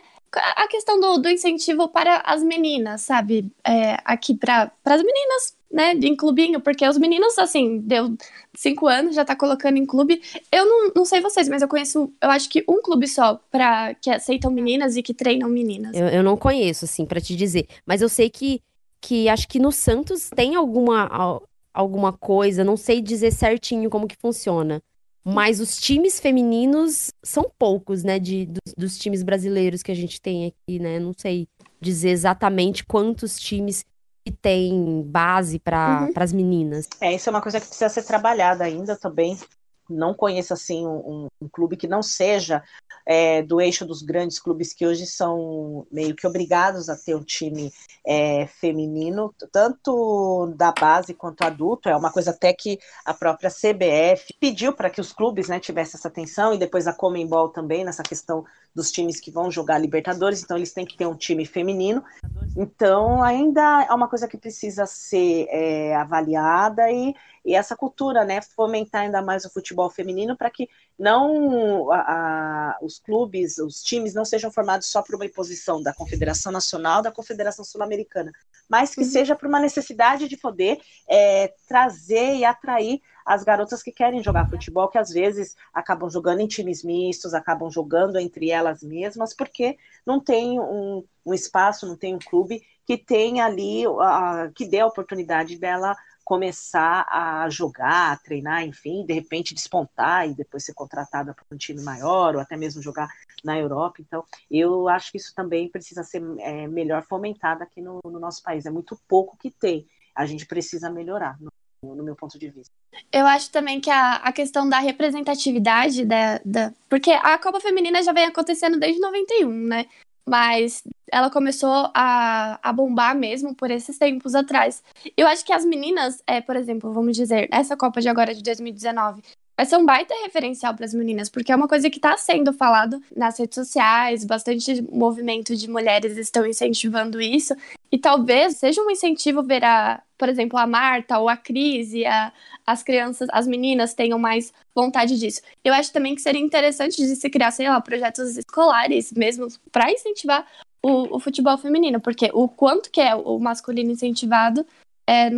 Speaker 1: A questão do, do incentivo para as meninas, sabe? É, aqui para as meninas, né? Em clubinho, porque os meninos, assim, deu cinco anos, já tá colocando em clube. Eu não, não sei vocês, mas eu conheço, eu acho que um clube só para que aceitam meninas e que treinam meninas.
Speaker 2: Eu, eu não conheço, assim, pra te dizer. Mas eu sei que, que acho que no Santos tem alguma, al- alguma coisa, não sei dizer certinho como que funciona. Mas os times femininos são poucos, né? De, dos, dos times brasileiros que a gente tem aqui, né? Não sei dizer exatamente quantos times que tem base para
Speaker 1: Uhum.
Speaker 2: as meninas.
Speaker 3: É, isso é uma coisa que precisa ser trabalhada ainda também. Não conheço assim um, um clube que não seja é, do eixo dos grandes clubes que hoje são meio que obrigados a ter um time é, feminino, tanto da base quanto adulto. É uma coisa até que a própria CBF pediu para que os clubes né, tivessem essa atenção e depois a Comembol também nessa questão dos times que vão jogar Libertadores. Então eles têm que ter um time feminino. Então ainda é uma coisa que precisa ser é, avaliada e e essa cultura, né, fomentar ainda mais o futebol feminino para que não a, a, os clubes, os times não sejam formados só por uma imposição da Confederação Nacional, da Confederação Sul-Americana, mas que
Speaker 1: Uhum.
Speaker 3: seja por uma necessidade de poder é, trazer e atrair as garotas que querem jogar futebol, que às vezes acabam jogando em times mistos, acabam jogando entre elas mesmas, porque não tem um, um espaço, não tem um clube que tenha ali, a, que dê a oportunidade dela começar a jogar, a treinar, enfim, de repente despontar e depois ser contratada para um time maior ou até mesmo jogar na Europa. Então, eu acho que isso também precisa ser é, melhor fomentado aqui no, no, nosso país. É muito pouco que tem. A gente precisa melhorar, no, no meu ponto de vista.
Speaker 1: Eu acho também que a, a questão da representatividade da, da. Porque a Copa Feminina já vem acontecendo desde 91, né? Mas ela começou a, a bombar mesmo por esses tempos atrás. Eu acho que as meninas, é, por exemplo, vamos dizer, essa Copa de agora de 2019, vai ser um baita referencial para as meninas, porque é uma coisa que está sendo falado nas redes sociais, bastante movimento de mulheres estão incentivando isso, e talvez seja um incentivo ver a, por exemplo, a Marta ou a Cris e a, as crianças, as meninas tenham mais vontade disso. Eu acho também que seria interessante de se criar, sei lá, projetos escolares mesmo para incentivar o, o, futebol feminino, porque o quanto que é o masculino incentivado é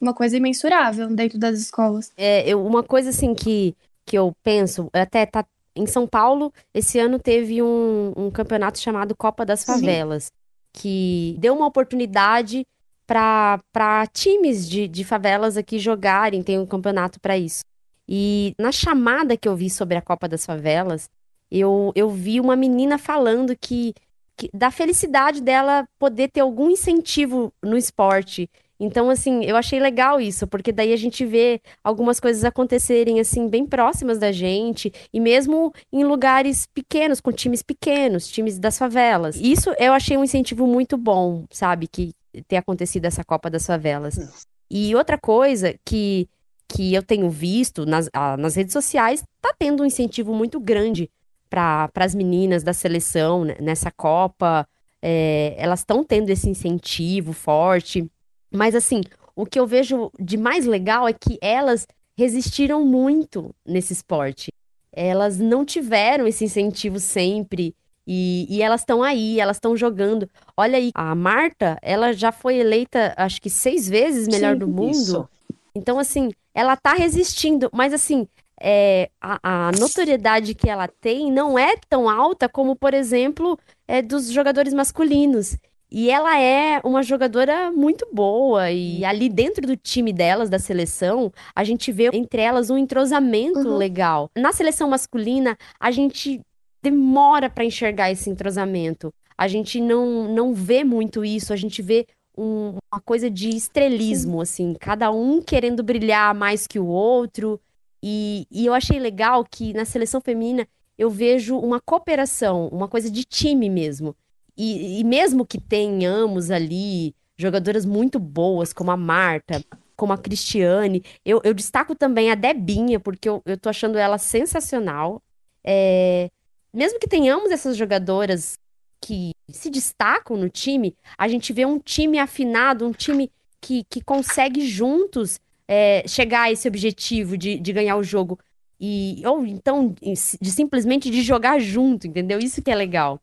Speaker 1: uma coisa imensurável dentro das escolas.
Speaker 2: É, eu, uma coisa assim que que eu penso, até tá em São Paulo, esse ano teve um, um campeonato chamado Copa das Favelas, Sim. que deu uma oportunidade para times de, de favelas aqui jogarem, tem um campeonato para isso. E na chamada que eu vi sobre a Copa das Favelas, eu, eu vi uma menina falando que, que da felicidade dela poder ter algum incentivo no esporte. Então, assim, eu achei legal isso, porque daí a gente vê algumas coisas acontecerem, assim, bem próximas da gente, e mesmo em lugares pequenos, com times pequenos, times das favelas. Isso eu achei um incentivo muito bom, sabe, que ter acontecido essa Copa das Favelas. E outra coisa que, que eu tenho visto nas, nas redes sociais, tá tendo um incentivo muito grande para as meninas da seleção né, nessa Copa. É, elas estão tendo esse incentivo forte. Mas assim, o que eu vejo de mais legal é que elas resistiram muito nesse esporte. Elas não tiveram esse incentivo sempre. E, e elas estão aí, elas estão jogando. Olha aí, a Marta, ela já foi eleita, acho que seis vezes melhor Sim, do mundo. Isso. Então, assim, ela tá resistindo, mas assim, é, a, a, notoriedade que ela tem não é tão alta como, por exemplo, é dos jogadores masculinos. E ela é uma jogadora muito boa. E ali dentro do time delas, da seleção, a gente vê entre elas um entrosamento uhum. legal. Na seleção masculina, a gente demora para enxergar esse entrosamento. A gente não, não vê muito isso, a gente vê um, uma coisa de estrelismo, Sim. assim, cada um querendo brilhar mais que o outro. E, e eu achei legal que na seleção feminina eu vejo uma cooperação, uma coisa de time mesmo. E, e mesmo que tenhamos ali jogadoras muito boas, como a Marta, como a Cristiane, eu, eu destaco também a Debinha, porque eu, eu tô achando ela sensacional. É, mesmo que tenhamos essas jogadoras que se destacam no time, a gente vê um time afinado, um time que, que consegue juntos é, chegar a esse objetivo de, de ganhar o jogo. E, ou então, de simplesmente de jogar junto, entendeu? Isso que é legal.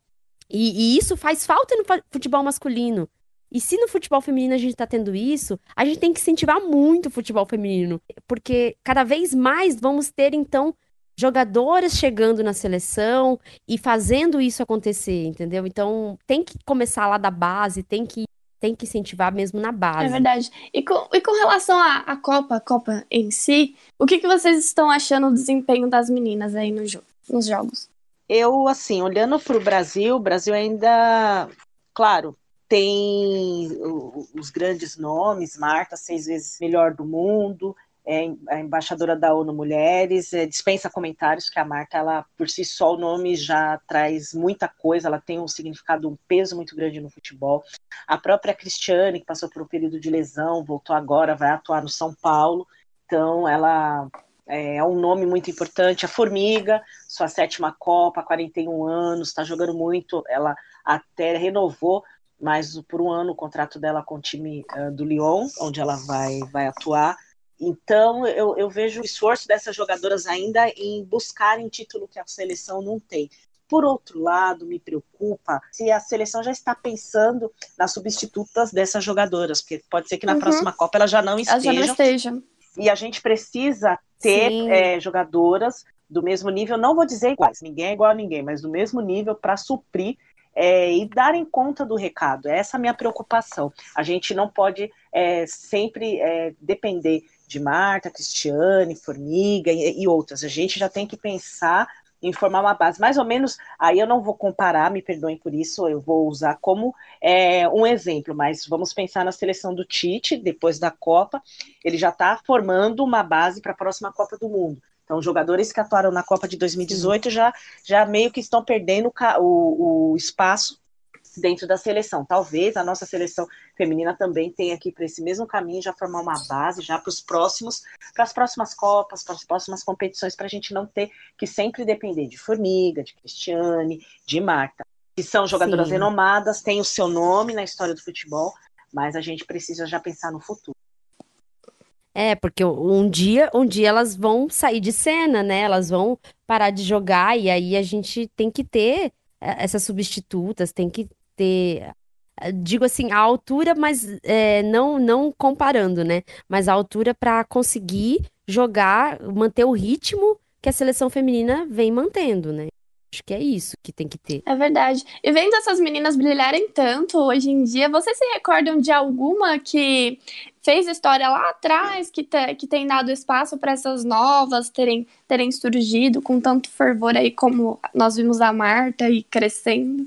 Speaker 2: E, e, isso faz falta no futebol masculino. E se no futebol feminino a gente tá tendo isso, a gente tem que incentivar muito o futebol feminino. Porque cada vez mais vamos ter, então, jogadoras chegando na seleção e fazendo isso acontecer, entendeu? Então tem que começar lá da base, tem que tem que incentivar mesmo na base.
Speaker 1: É verdade. E com, e com relação à, à Copa, a Copa em si, o que, que vocês estão achando do desempenho das meninas aí no nos jogos?
Speaker 3: Eu, assim, olhando para o Brasil, o Brasil ainda, claro, tem os grandes nomes, Marta, seis vezes melhor do mundo, é a embaixadora da ONU Mulheres, é, dispensa comentários, que a Marta, ela por si só, o nome já traz muita coisa, ela tem um significado, um peso muito grande no futebol. A própria Cristiane, que passou por um período de lesão, voltou agora, vai atuar no São Paulo, então ela é, é um nome muito importante. A Formiga, sua sétima Copa, 41 anos, está jogando muito, ela até renovou mas por um ano o contrato dela com o time uh, do Lyon, onde ela vai, vai atuar. Então, eu, eu vejo o esforço dessas jogadoras ainda em buscarem título que a seleção não tem. Por outro lado, me preocupa se a seleção já está pensando nas substitutas dessas jogadoras, porque pode ser que na uhum. próxima Copa ela já não esteja.
Speaker 1: Ela já não esteja.
Speaker 3: E a gente precisa ter é, jogadoras do mesmo nível, não vou dizer iguais, ninguém é igual a ninguém, mas do mesmo nível para suprir é, e darem conta do recado. Essa é a minha preocupação. A gente não pode é, sempre é, depender de Marta, Cristiane, Formiga e, e outras. A gente já tem que pensar em formar uma base. Mais ou menos, aí eu não vou comparar, me perdoem por isso, eu vou usar como é, um exemplo, mas vamos pensar na seleção do Tite, depois da Copa, ele já está formando uma base para a próxima Copa do Mundo. Então, jogadores que atuaram na Copa de 2018 já, já meio que estão perdendo o, o espaço dentro da seleção. Talvez a nossa seleção feminina também tenha aqui para esse mesmo caminho, já formar uma base já para os próximos, para as próximas Copas, para as próximas competições, para a gente não ter que sempre depender de Formiga, de Cristiane, de Marta, que são jogadoras Sim. renomadas, têm o seu nome na história do futebol, mas a gente precisa já pensar no futuro.
Speaker 2: É, porque um dia, um dia elas vão sair de cena, né? Elas vão parar de jogar e aí a gente tem que ter é, essas substitutas, tem que ter digo assim, a altura, mas é, não, não comparando, né? Mas a altura para conseguir jogar, manter o ritmo que a seleção feminina vem mantendo, né? Acho que é isso que tem que ter.
Speaker 1: É verdade. E vendo essas meninas brilharem tanto hoje em dia, vocês se recordam de alguma que fez história lá atrás, que, te, que tem dado espaço para essas novas terem, terem surgido com tanto fervor aí como nós vimos a Marta aí crescendo?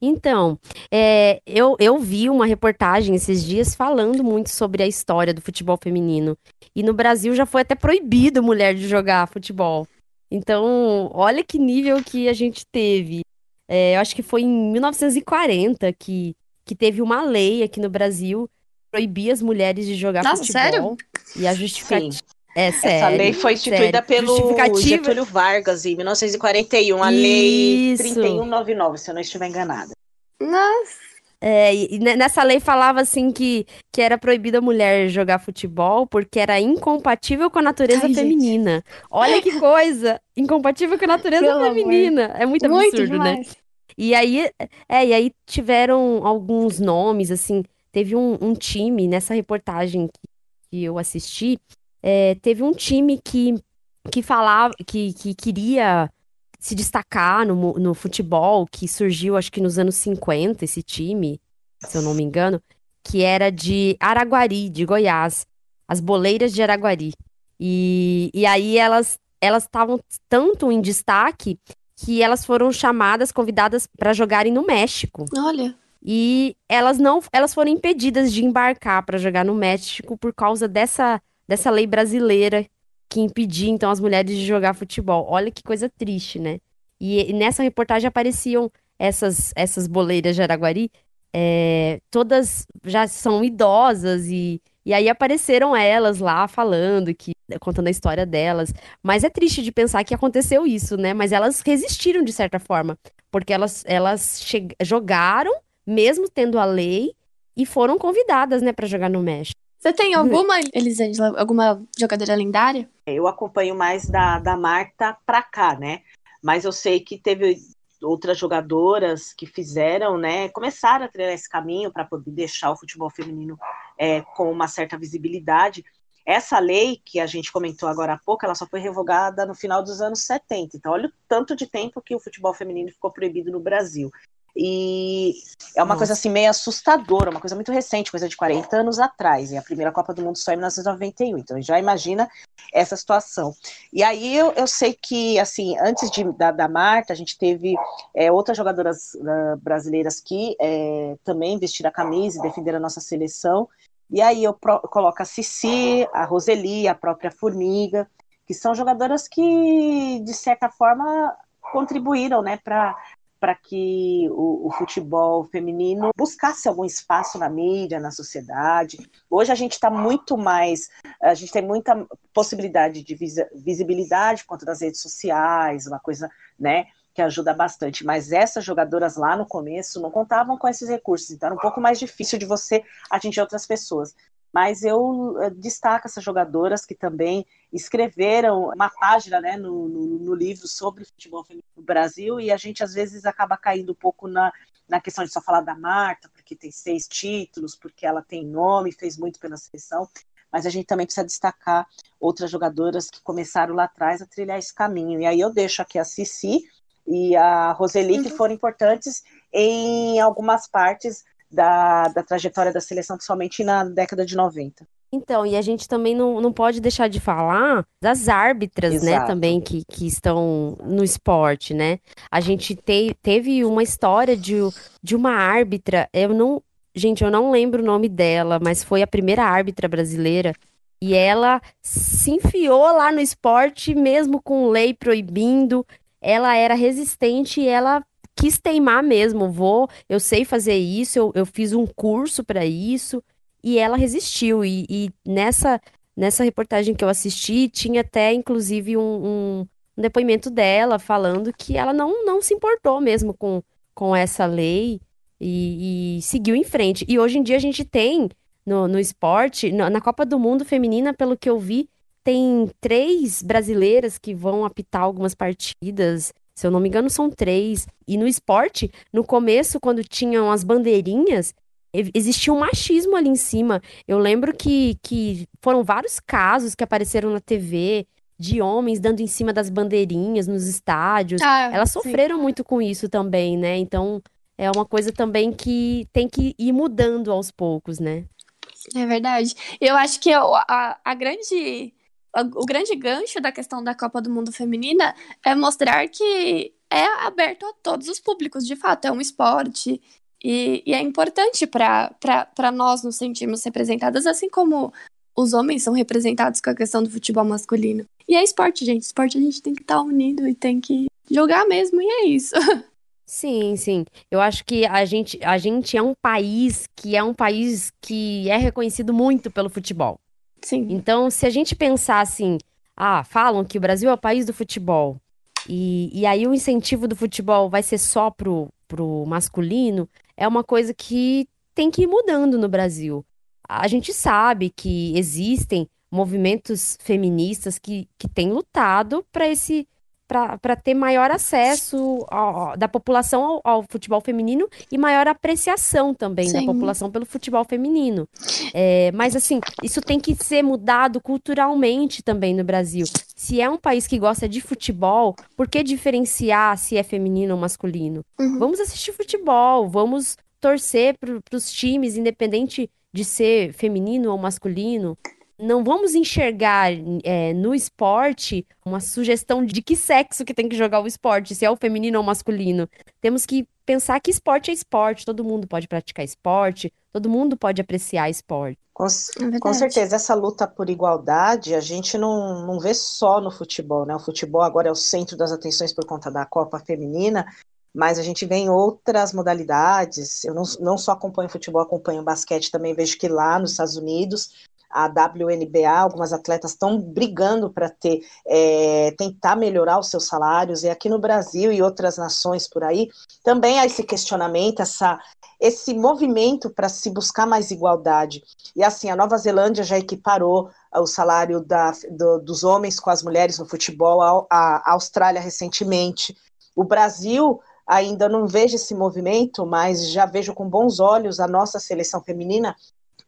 Speaker 2: Então, é, eu, eu vi uma reportagem esses dias falando muito sobre a história do futebol feminino. E no Brasil já foi até proibido mulher de jogar futebol. Então, olha que nível que a gente teve. É, eu acho que foi em 1940 que, que teve uma lei aqui no Brasil que proibia as mulheres de jogar
Speaker 1: Nossa,
Speaker 2: futebol.
Speaker 1: sério?
Speaker 2: E a justificativa.
Speaker 3: Sim.
Speaker 2: É sério.
Speaker 3: Essa lei foi instituída
Speaker 2: sério.
Speaker 3: pelo Getúlio Vargas em 1941, a lei
Speaker 2: Isso.
Speaker 3: 3199, se eu não estiver enganada.
Speaker 1: Nossa,
Speaker 2: É, ne- nessa lei falava assim que, que era proibido a mulher jogar futebol porque era incompatível com a natureza
Speaker 1: Ai, gente.
Speaker 2: feminina. Olha que coisa! Incompatível com a natureza
Speaker 1: Pelo amor.
Speaker 2: feminina. É muito
Speaker 1: muito
Speaker 2: absurdo, né?
Speaker 1: demais.
Speaker 2: E aí, é, e aí tiveram alguns nomes, assim, teve um, um time nessa reportagem que, que eu assisti, é, teve um time que, que falava, que, que queria se destacar no, no futebol, que surgiu acho que nos anos 50, esse time, se eu não me engano, que era de Araguari, de Goiás, as boleiras de Araguari. E, e aí elas elas estavam tanto em destaque que elas foram chamadas, convidadas para jogarem no México.
Speaker 1: Olha,
Speaker 2: E elas não, elas foram impedidas de embarcar para jogar no México por causa dessa, dessa lei brasileira que impedia então as mulheres de jogar futebol. Olha que coisa triste, né? E, e nessa reportagem apareciam essas essas boleiras de Araguari, é, todas já são idosas e e aí apareceram elas lá falando que contando a história delas. Mas é triste de pensar que aconteceu isso, né? Mas elas resistiram de certa forma, porque elas elas jogaram mesmo tendo a lei, e foram convidadas, né, para jogar no México.
Speaker 1: Você tem alguma, Elisângela, alguma jogadora lendária?
Speaker 3: Eu acompanho mais da, da Marta pra cá, né? Mas eu sei que teve outras jogadoras que fizeram, né? Começaram a trilhar esse caminho para poder deixar o futebol feminino é, com uma certa visibilidade. Essa lei que a gente comentou agora há pouco, ela só foi revogada no final dos anos 70. Então, olha o tanto de tempo que o futebol feminino ficou proibido no Brasil. E é uma
Speaker 2: Nossa.
Speaker 3: coisa assim meio assustadora, uma coisa muito recente, coisa de 40 anos atrás. E a primeira Copa do Mundo só em 1991. Então, já imagina essa situação. E aí eu, eu sei que, assim, antes de, da, da Marta, a gente teve é, outras jogadoras ah, brasileiras que é, também vestiram a camisa e defenderam a nossa seleção. E aí eu pro- coloco a Cici, a Roseli, a própria Formiga, que são jogadoras que, de certa forma, contribuíram, né, para para que o, o futebol feminino buscasse algum espaço na mídia, na sociedade. Hoje a gente está muito mais, a gente tem muita possibilidade de visi- visibilidade por conta das redes sociais, uma coisa, né, que ajuda bastante. Mas essas jogadoras lá no começo não contavam com esses recursos, então era um pouco mais difícil de você atingir outras pessoas. Mas eu eh, destaco essas jogadoras que também escreveram uma página né, no, no, no livro sobre futebol feminino no Brasil, e a gente às vezes acaba caindo um pouco na, na questão de só falar da Marta, porque tem seis títulos, porque ela tem nome, fez muito pela seleção, mas a gente também precisa destacar outras jogadoras que começaram lá atrás a trilhar esse caminho. E aí eu deixo aqui a Cici e a Roseli, que foram importantes em algumas partes da, da trajetória da seleção, principalmente na década de 90.
Speaker 2: Então, e a gente também não, não pode deixar de falar das árbitras, né,
Speaker 3: Exato.
Speaker 2: também, que, que estão no esporte, né? A gente te, teve uma história de, de uma árbitra, eu não. Gente, eu não lembro o nome dela, mas foi a primeira árbitra brasileira. E ela se enfiou lá no esporte, mesmo com lei proibindo. Ela era resistente e ela quis teimar mesmo. Vou, eu sei fazer isso, eu, eu fiz um curso para isso. E ela resistiu. E, e nessa, nessa reportagem que eu assisti, tinha até, inclusive, um, um, um depoimento dela falando que ela não, não se importou mesmo com, com essa lei e, e seguiu em frente. E hoje em dia a gente tem no, no esporte, na, na Copa do Mundo Feminina, pelo que eu vi, tem três brasileiras que vão apitar algumas partidas. Se eu não me engano, são três. E no esporte, no começo, quando tinham as bandeirinhas, existia um machismo ali em cima. Eu lembro que, que foram vários casos que apareceram na TV de homens dando em cima das bandeirinhas nos estádios.
Speaker 1: Ah,
Speaker 2: Elas
Speaker 1: sim.
Speaker 2: sofreram muito com isso também, né? Então é uma coisa também que tem que ir mudando aos poucos, né?
Speaker 1: É verdade. Eu acho que a, a grande, o grande gancho da questão da Copa do Mundo Feminina é mostrar que é aberto a todos os públicos, de fato, é um esporte. E, e é importante para nós nos sentirmos representadas, assim como os homens são representados com a questão do futebol masculino. E é esporte, gente. Esporte a gente tem que estar unido e tem que jogar mesmo, e é isso.
Speaker 2: Sim, sim. Eu acho que a gente, a gente é um país que é um país que é reconhecido muito pelo futebol.
Speaker 1: Sim.
Speaker 2: Então, se a gente pensar assim, ah, falam que o Brasil é o país do futebol, e, e aí o incentivo do futebol vai ser só pro, pro masculino, é uma coisa que tem que ir mudando no Brasil. A gente sabe que existem movimentos feministas que, que têm lutado para esse para ter maior acesso ao- da população ao, ao futebol feminino e maior apreciação também da
Speaker 1: Sim.
Speaker 2: população pelo futebol feminino. É, mas assim, isso tem que ser mudado culturalmente também no Brasil. Se é um país que gosta de futebol, por que diferenciar se é feminino ou masculino?
Speaker 1: Uhum.
Speaker 2: Vamos assistir futebol, vamos torcer para os times, independente de ser feminino ou masculino. Não vamos enxergar é, no esporte uma sugestão de que sexo que tem que jogar o esporte, se é o feminino ou o masculino. Temos que pensar que esporte é esporte, todo mundo pode praticar esporte, todo mundo pode apreciar esporte.
Speaker 3: Com,
Speaker 1: É
Speaker 3: com certeza, essa luta por igualdade a gente não, não vê só no futebol, né? O futebol agora é o centro das atenções por conta da Copa Feminina, mas a gente vê em outras modalidades. Eu não, não só acompanho futebol, acompanho basquete também. Vejo que lá nos Estados Unidos, a WNBA, algumas atletas estão brigando para ter, é, tentar melhorar os seus salários, e aqui no Brasil e outras nações por aí, também há esse questionamento, essa, esse movimento para se buscar mais igualdade. E assim, a Nova Zelândia já equiparou o salário da, do- dos homens com as mulheres no futebol, a, a Austrália recentemente. O Brasil ainda não vejo esse movimento, mas já vejo com bons olhos a nossa seleção feminina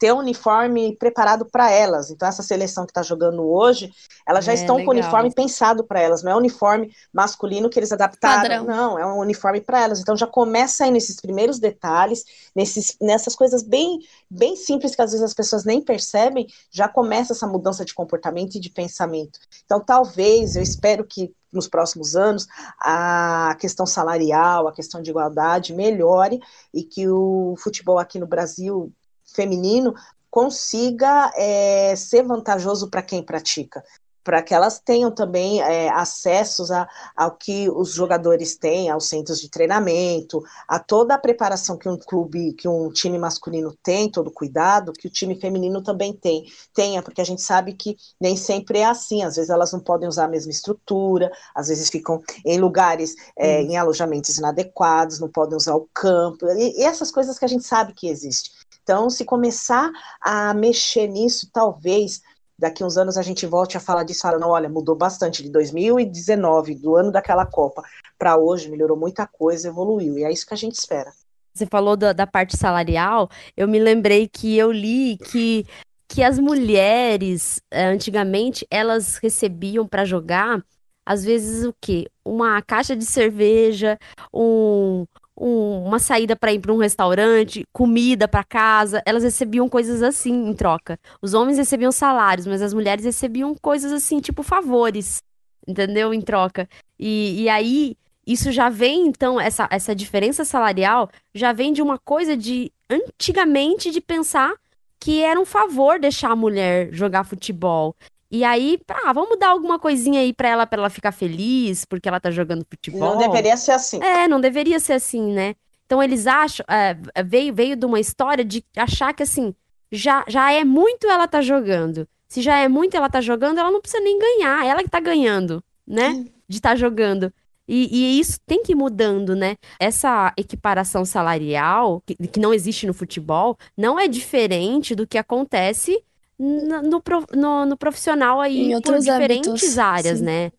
Speaker 3: ter um uniforme preparado para elas. Então, essa seleção que está jogando hoje, elas já
Speaker 2: É,
Speaker 3: estão com o
Speaker 2: legal.
Speaker 3: uniforme pensado para elas, não é um uniforme masculino que eles adaptaram,
Speaker 1: Padrão.
Speaker 3: não, é um uniforme para elas. Então, já começa aí nesses primeiros detalhes, nesses, nessas coisas bem, bem simples que às vezes as pessoas nem percebem, já começa essa mudança de comportamento e de pensamento. Então, talvez, eu espero que nos próximos anos a questão salarial, a questão de igualdade melhore e que o futebol aqui no Brasil feminino consiga é, ser vantajoso para quem pratica, para que elas tenham também é, acessos a, ao que os jogadores têm, aos centros de treinamento, a toda a preparação que um clube, que um time masculino tem, todo o cuidado, que o time feminino também tem, tenha, porque a gente sabe que nem sempre é assim, às vezes elas não podem usar a mesma estrutura, às vezes ficam em lugares, é, em alojamentos inadequados, não podem usar o campo, e, e essas coisas que a gente sabe que existe. Então, se começar a mexer nisso, talvez daqui uns anos a gente volte a falar disso, falando, olha, mudou bastante de 2019, do ano daquela Copa, para hoje, melhorou muita coisa, evoluiu, e é isso que a gente espera.
Speaker 2: Você falou da, da parte salarial, eu me lembrei que eu li que, que as mulheres, eh, antigamente, elas recebiam para jogar, às vezes, o quê? Uma caixa de cerveja, um, um- uma saída para ir para um restaurante, comida para casa, elas recebiam coisas assim em troca. Os homens recebiam salários, mas as mulheres recebiam coisas assim, tipo favores, entendeu? Em troca. E, e aí, isso já vem, então, essa, essa diferença salarial já vem de uma coisa de antigamente de pensar que era um favor deixar a mulher jogar futebol. E aí, ah, vamos dar alguma coisinha aí pra ela, pra ela ficar feliz, porque ela tá jogando futebol.
Speaker 3: Não deveria ser assim.
Speaker 2: É, não deveria ser assim, né? Então eles acham, é, veio, veio de uma história de achar que assim, já, já é muito ela tá jogando. Se já é muito ela tá jogando, ela não precisa nem ganhar, ela que tá ganhando, né? De estar jogando. E, e isso tem que ir mudando, né? Essa equiparação salarial, que, que não existe no futebol, não é diferente do que acontece no, no, no profissional aí
Speaker 1: Em
Speaker 2: por diferentes
Speaker 1: âmbitos,
Speaker 2: áreas,
Speaker 1: sim.
Speaker 2: né?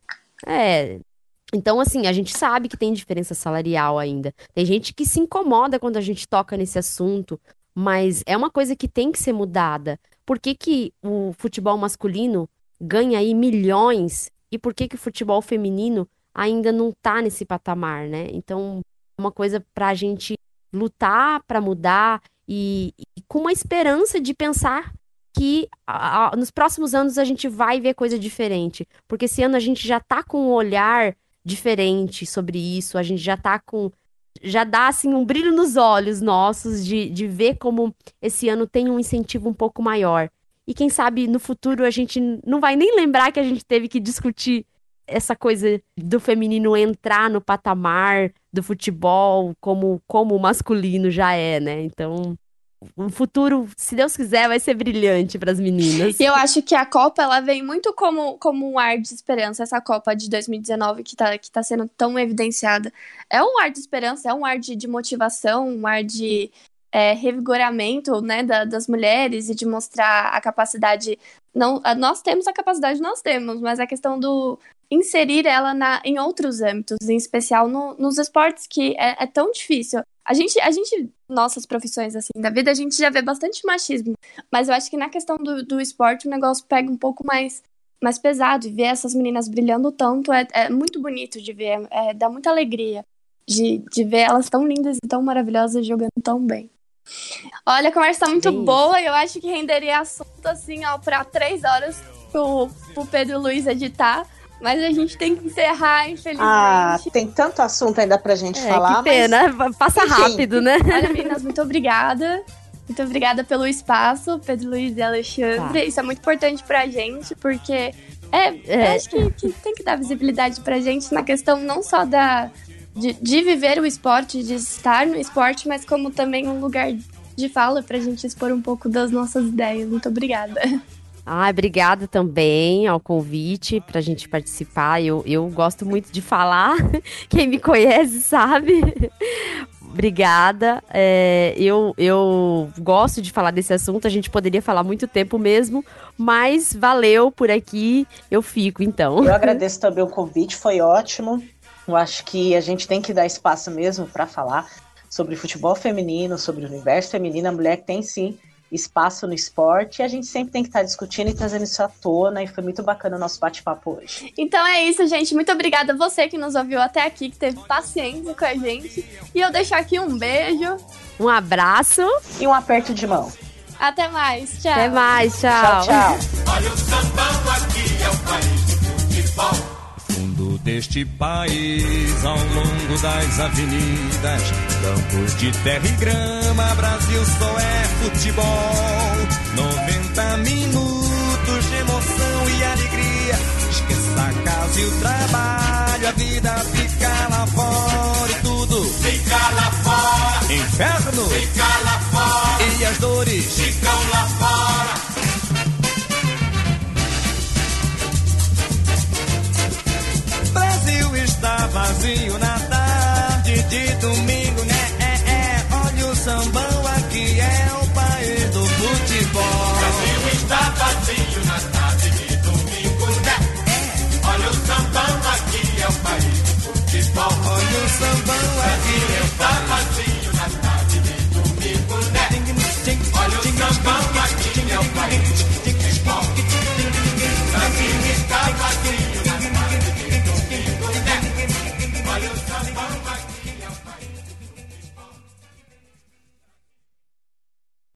Speaker 2: É, então, assim, a gente sabe que tem diferença salarial ainda. Tem gente que se incomoda quando a gente toca nesse assunto, mas é uma coisa que tem que ser mudada. Por que que o futebol masculino ganha aí milhões e por que, que o futebol feminino ainda não tá nesse patamar, né? Então, é uma coisa pra gente lutar para mudar e, e, com uma esperança de pensar que a, a, nos próximos anos a gente vai ver coisa diferente. Porque esse ano a gente já tá com um olhar diferente sobre isso, a gente já tá com. Já dá assim um brilho nos olhos nossos de, de ver como esse ano tem um incentivo um pouco maior. E quem sabe no futuro a gente não vai nem lembrar que a gente teve que discutir essa coisa do feminino entrar no patamar do futebol como, como o masculino já é, né? Então, o futuro, se Deus quiser, vai ser brilhante para as meninas.
Speaker 1: E eu acho que a Copa ela vem muito como, como um ar de esperança, essa Copa de 2019 que está que tá sendo tão evidenciada. É um ar de esperança, é um ar de, de motivação, um ar de é, revigoramento né, da, das mulheres e de mostrar a capacidade. Não, nós temos a capacidade, nós temos, mas a questão do inserir ela na, em outros âmbitos, em especial no, nos esportes que é, é tão difícil. A gente, a gente, nossas profissões assim da vida, a gente já vê bastante machismo, mas eu acho que na questão do, do esporte o negócio pega um pouco mais, mais pesado e ver essas meninas brilhando tanto é, é muito bonito de ver, é, dá muita alegria de, de ver elas tão lindas e tão maravilhosas jogando tão bem. Olha, a conversa tá muito Sim. boa e eu acho que renderia assunto assim, ó, pra três horas pro, pro Pedro Luiz editar. Mas a gente tem que encerrar, infelizmente.
Speaker 3: Ah, tem tanto assunto ainda pra gente
Speaker 2: é,
Speaker 3: falar.
Speaker 2: Que pena, mas... passa Enfim. rápido, né?
Speaker 1: Olha, meninas, muito obrigada. Muito obrigada pelo espaço, Pedro Luiz e Alexandre. Tá. Isso é muito importante pra gente, porque é, é. acho que, que, tem que dar visibilidade pra gente na questão não só da, de, de viver o esporte, de estar no esporte, mas como também um lugar de fala pra gente expor um pouco das nossas ideias. Muito obrigada.
Speaker 2: Ah, obrigada também ao convite para a gente participar. Eu, eu gosto muito de falar, quem me conhece sabe. obrigada. É, eu, eu gosto de falar desse assunto, a gente poderia falar muito tempo mesmo, mas valeu por aqui, eu fico então.
Speaker 3: Eu agradeço também o convite, foi ótimo. Eu acho que a gente tem que dar espaço mesmo para falar sobre futebol feminino, sobre o universo feminino. A mulher tem sim espaço no esporte e a gente sempre tem que estar discutindo e trazendo isso à tona e foi muito bacana o nosso bate-papo hoje.
Speaker 1: Então é isso, gente. Muito obrigada a você que nos ouviu até aqui, que teve paciência com a gente. E eu deixo aqui um beijo,
Speaker 2: um abraço
Speaker 3: e um aperto de mão.
Speaker 1: Até mais, tchau.
Speaker 2: Até mais,
Speaker 3: tchau. Tchau, tchau.
Speaker 4: Olha o sambão aqui é o país de futebol deste país, ao longo das avenidas, campos de terra e grama, Brasil só é futebol. 90 minutos de emoção e alegria, esqueça a casa e o trabalho, a vida fica lá fora e tudo fica lá fora. Inferno fica lá fora e as dores ficam lá fora. está vazio na tarde de domingo, né? É, é, é, olha o sambão aqui, é o país do futebol. O Brasil está vazio na tarde de domingo, né? É. Olha o sambão aqui, é o país do futebol. Olha o sambão aqui, é o país do futebol.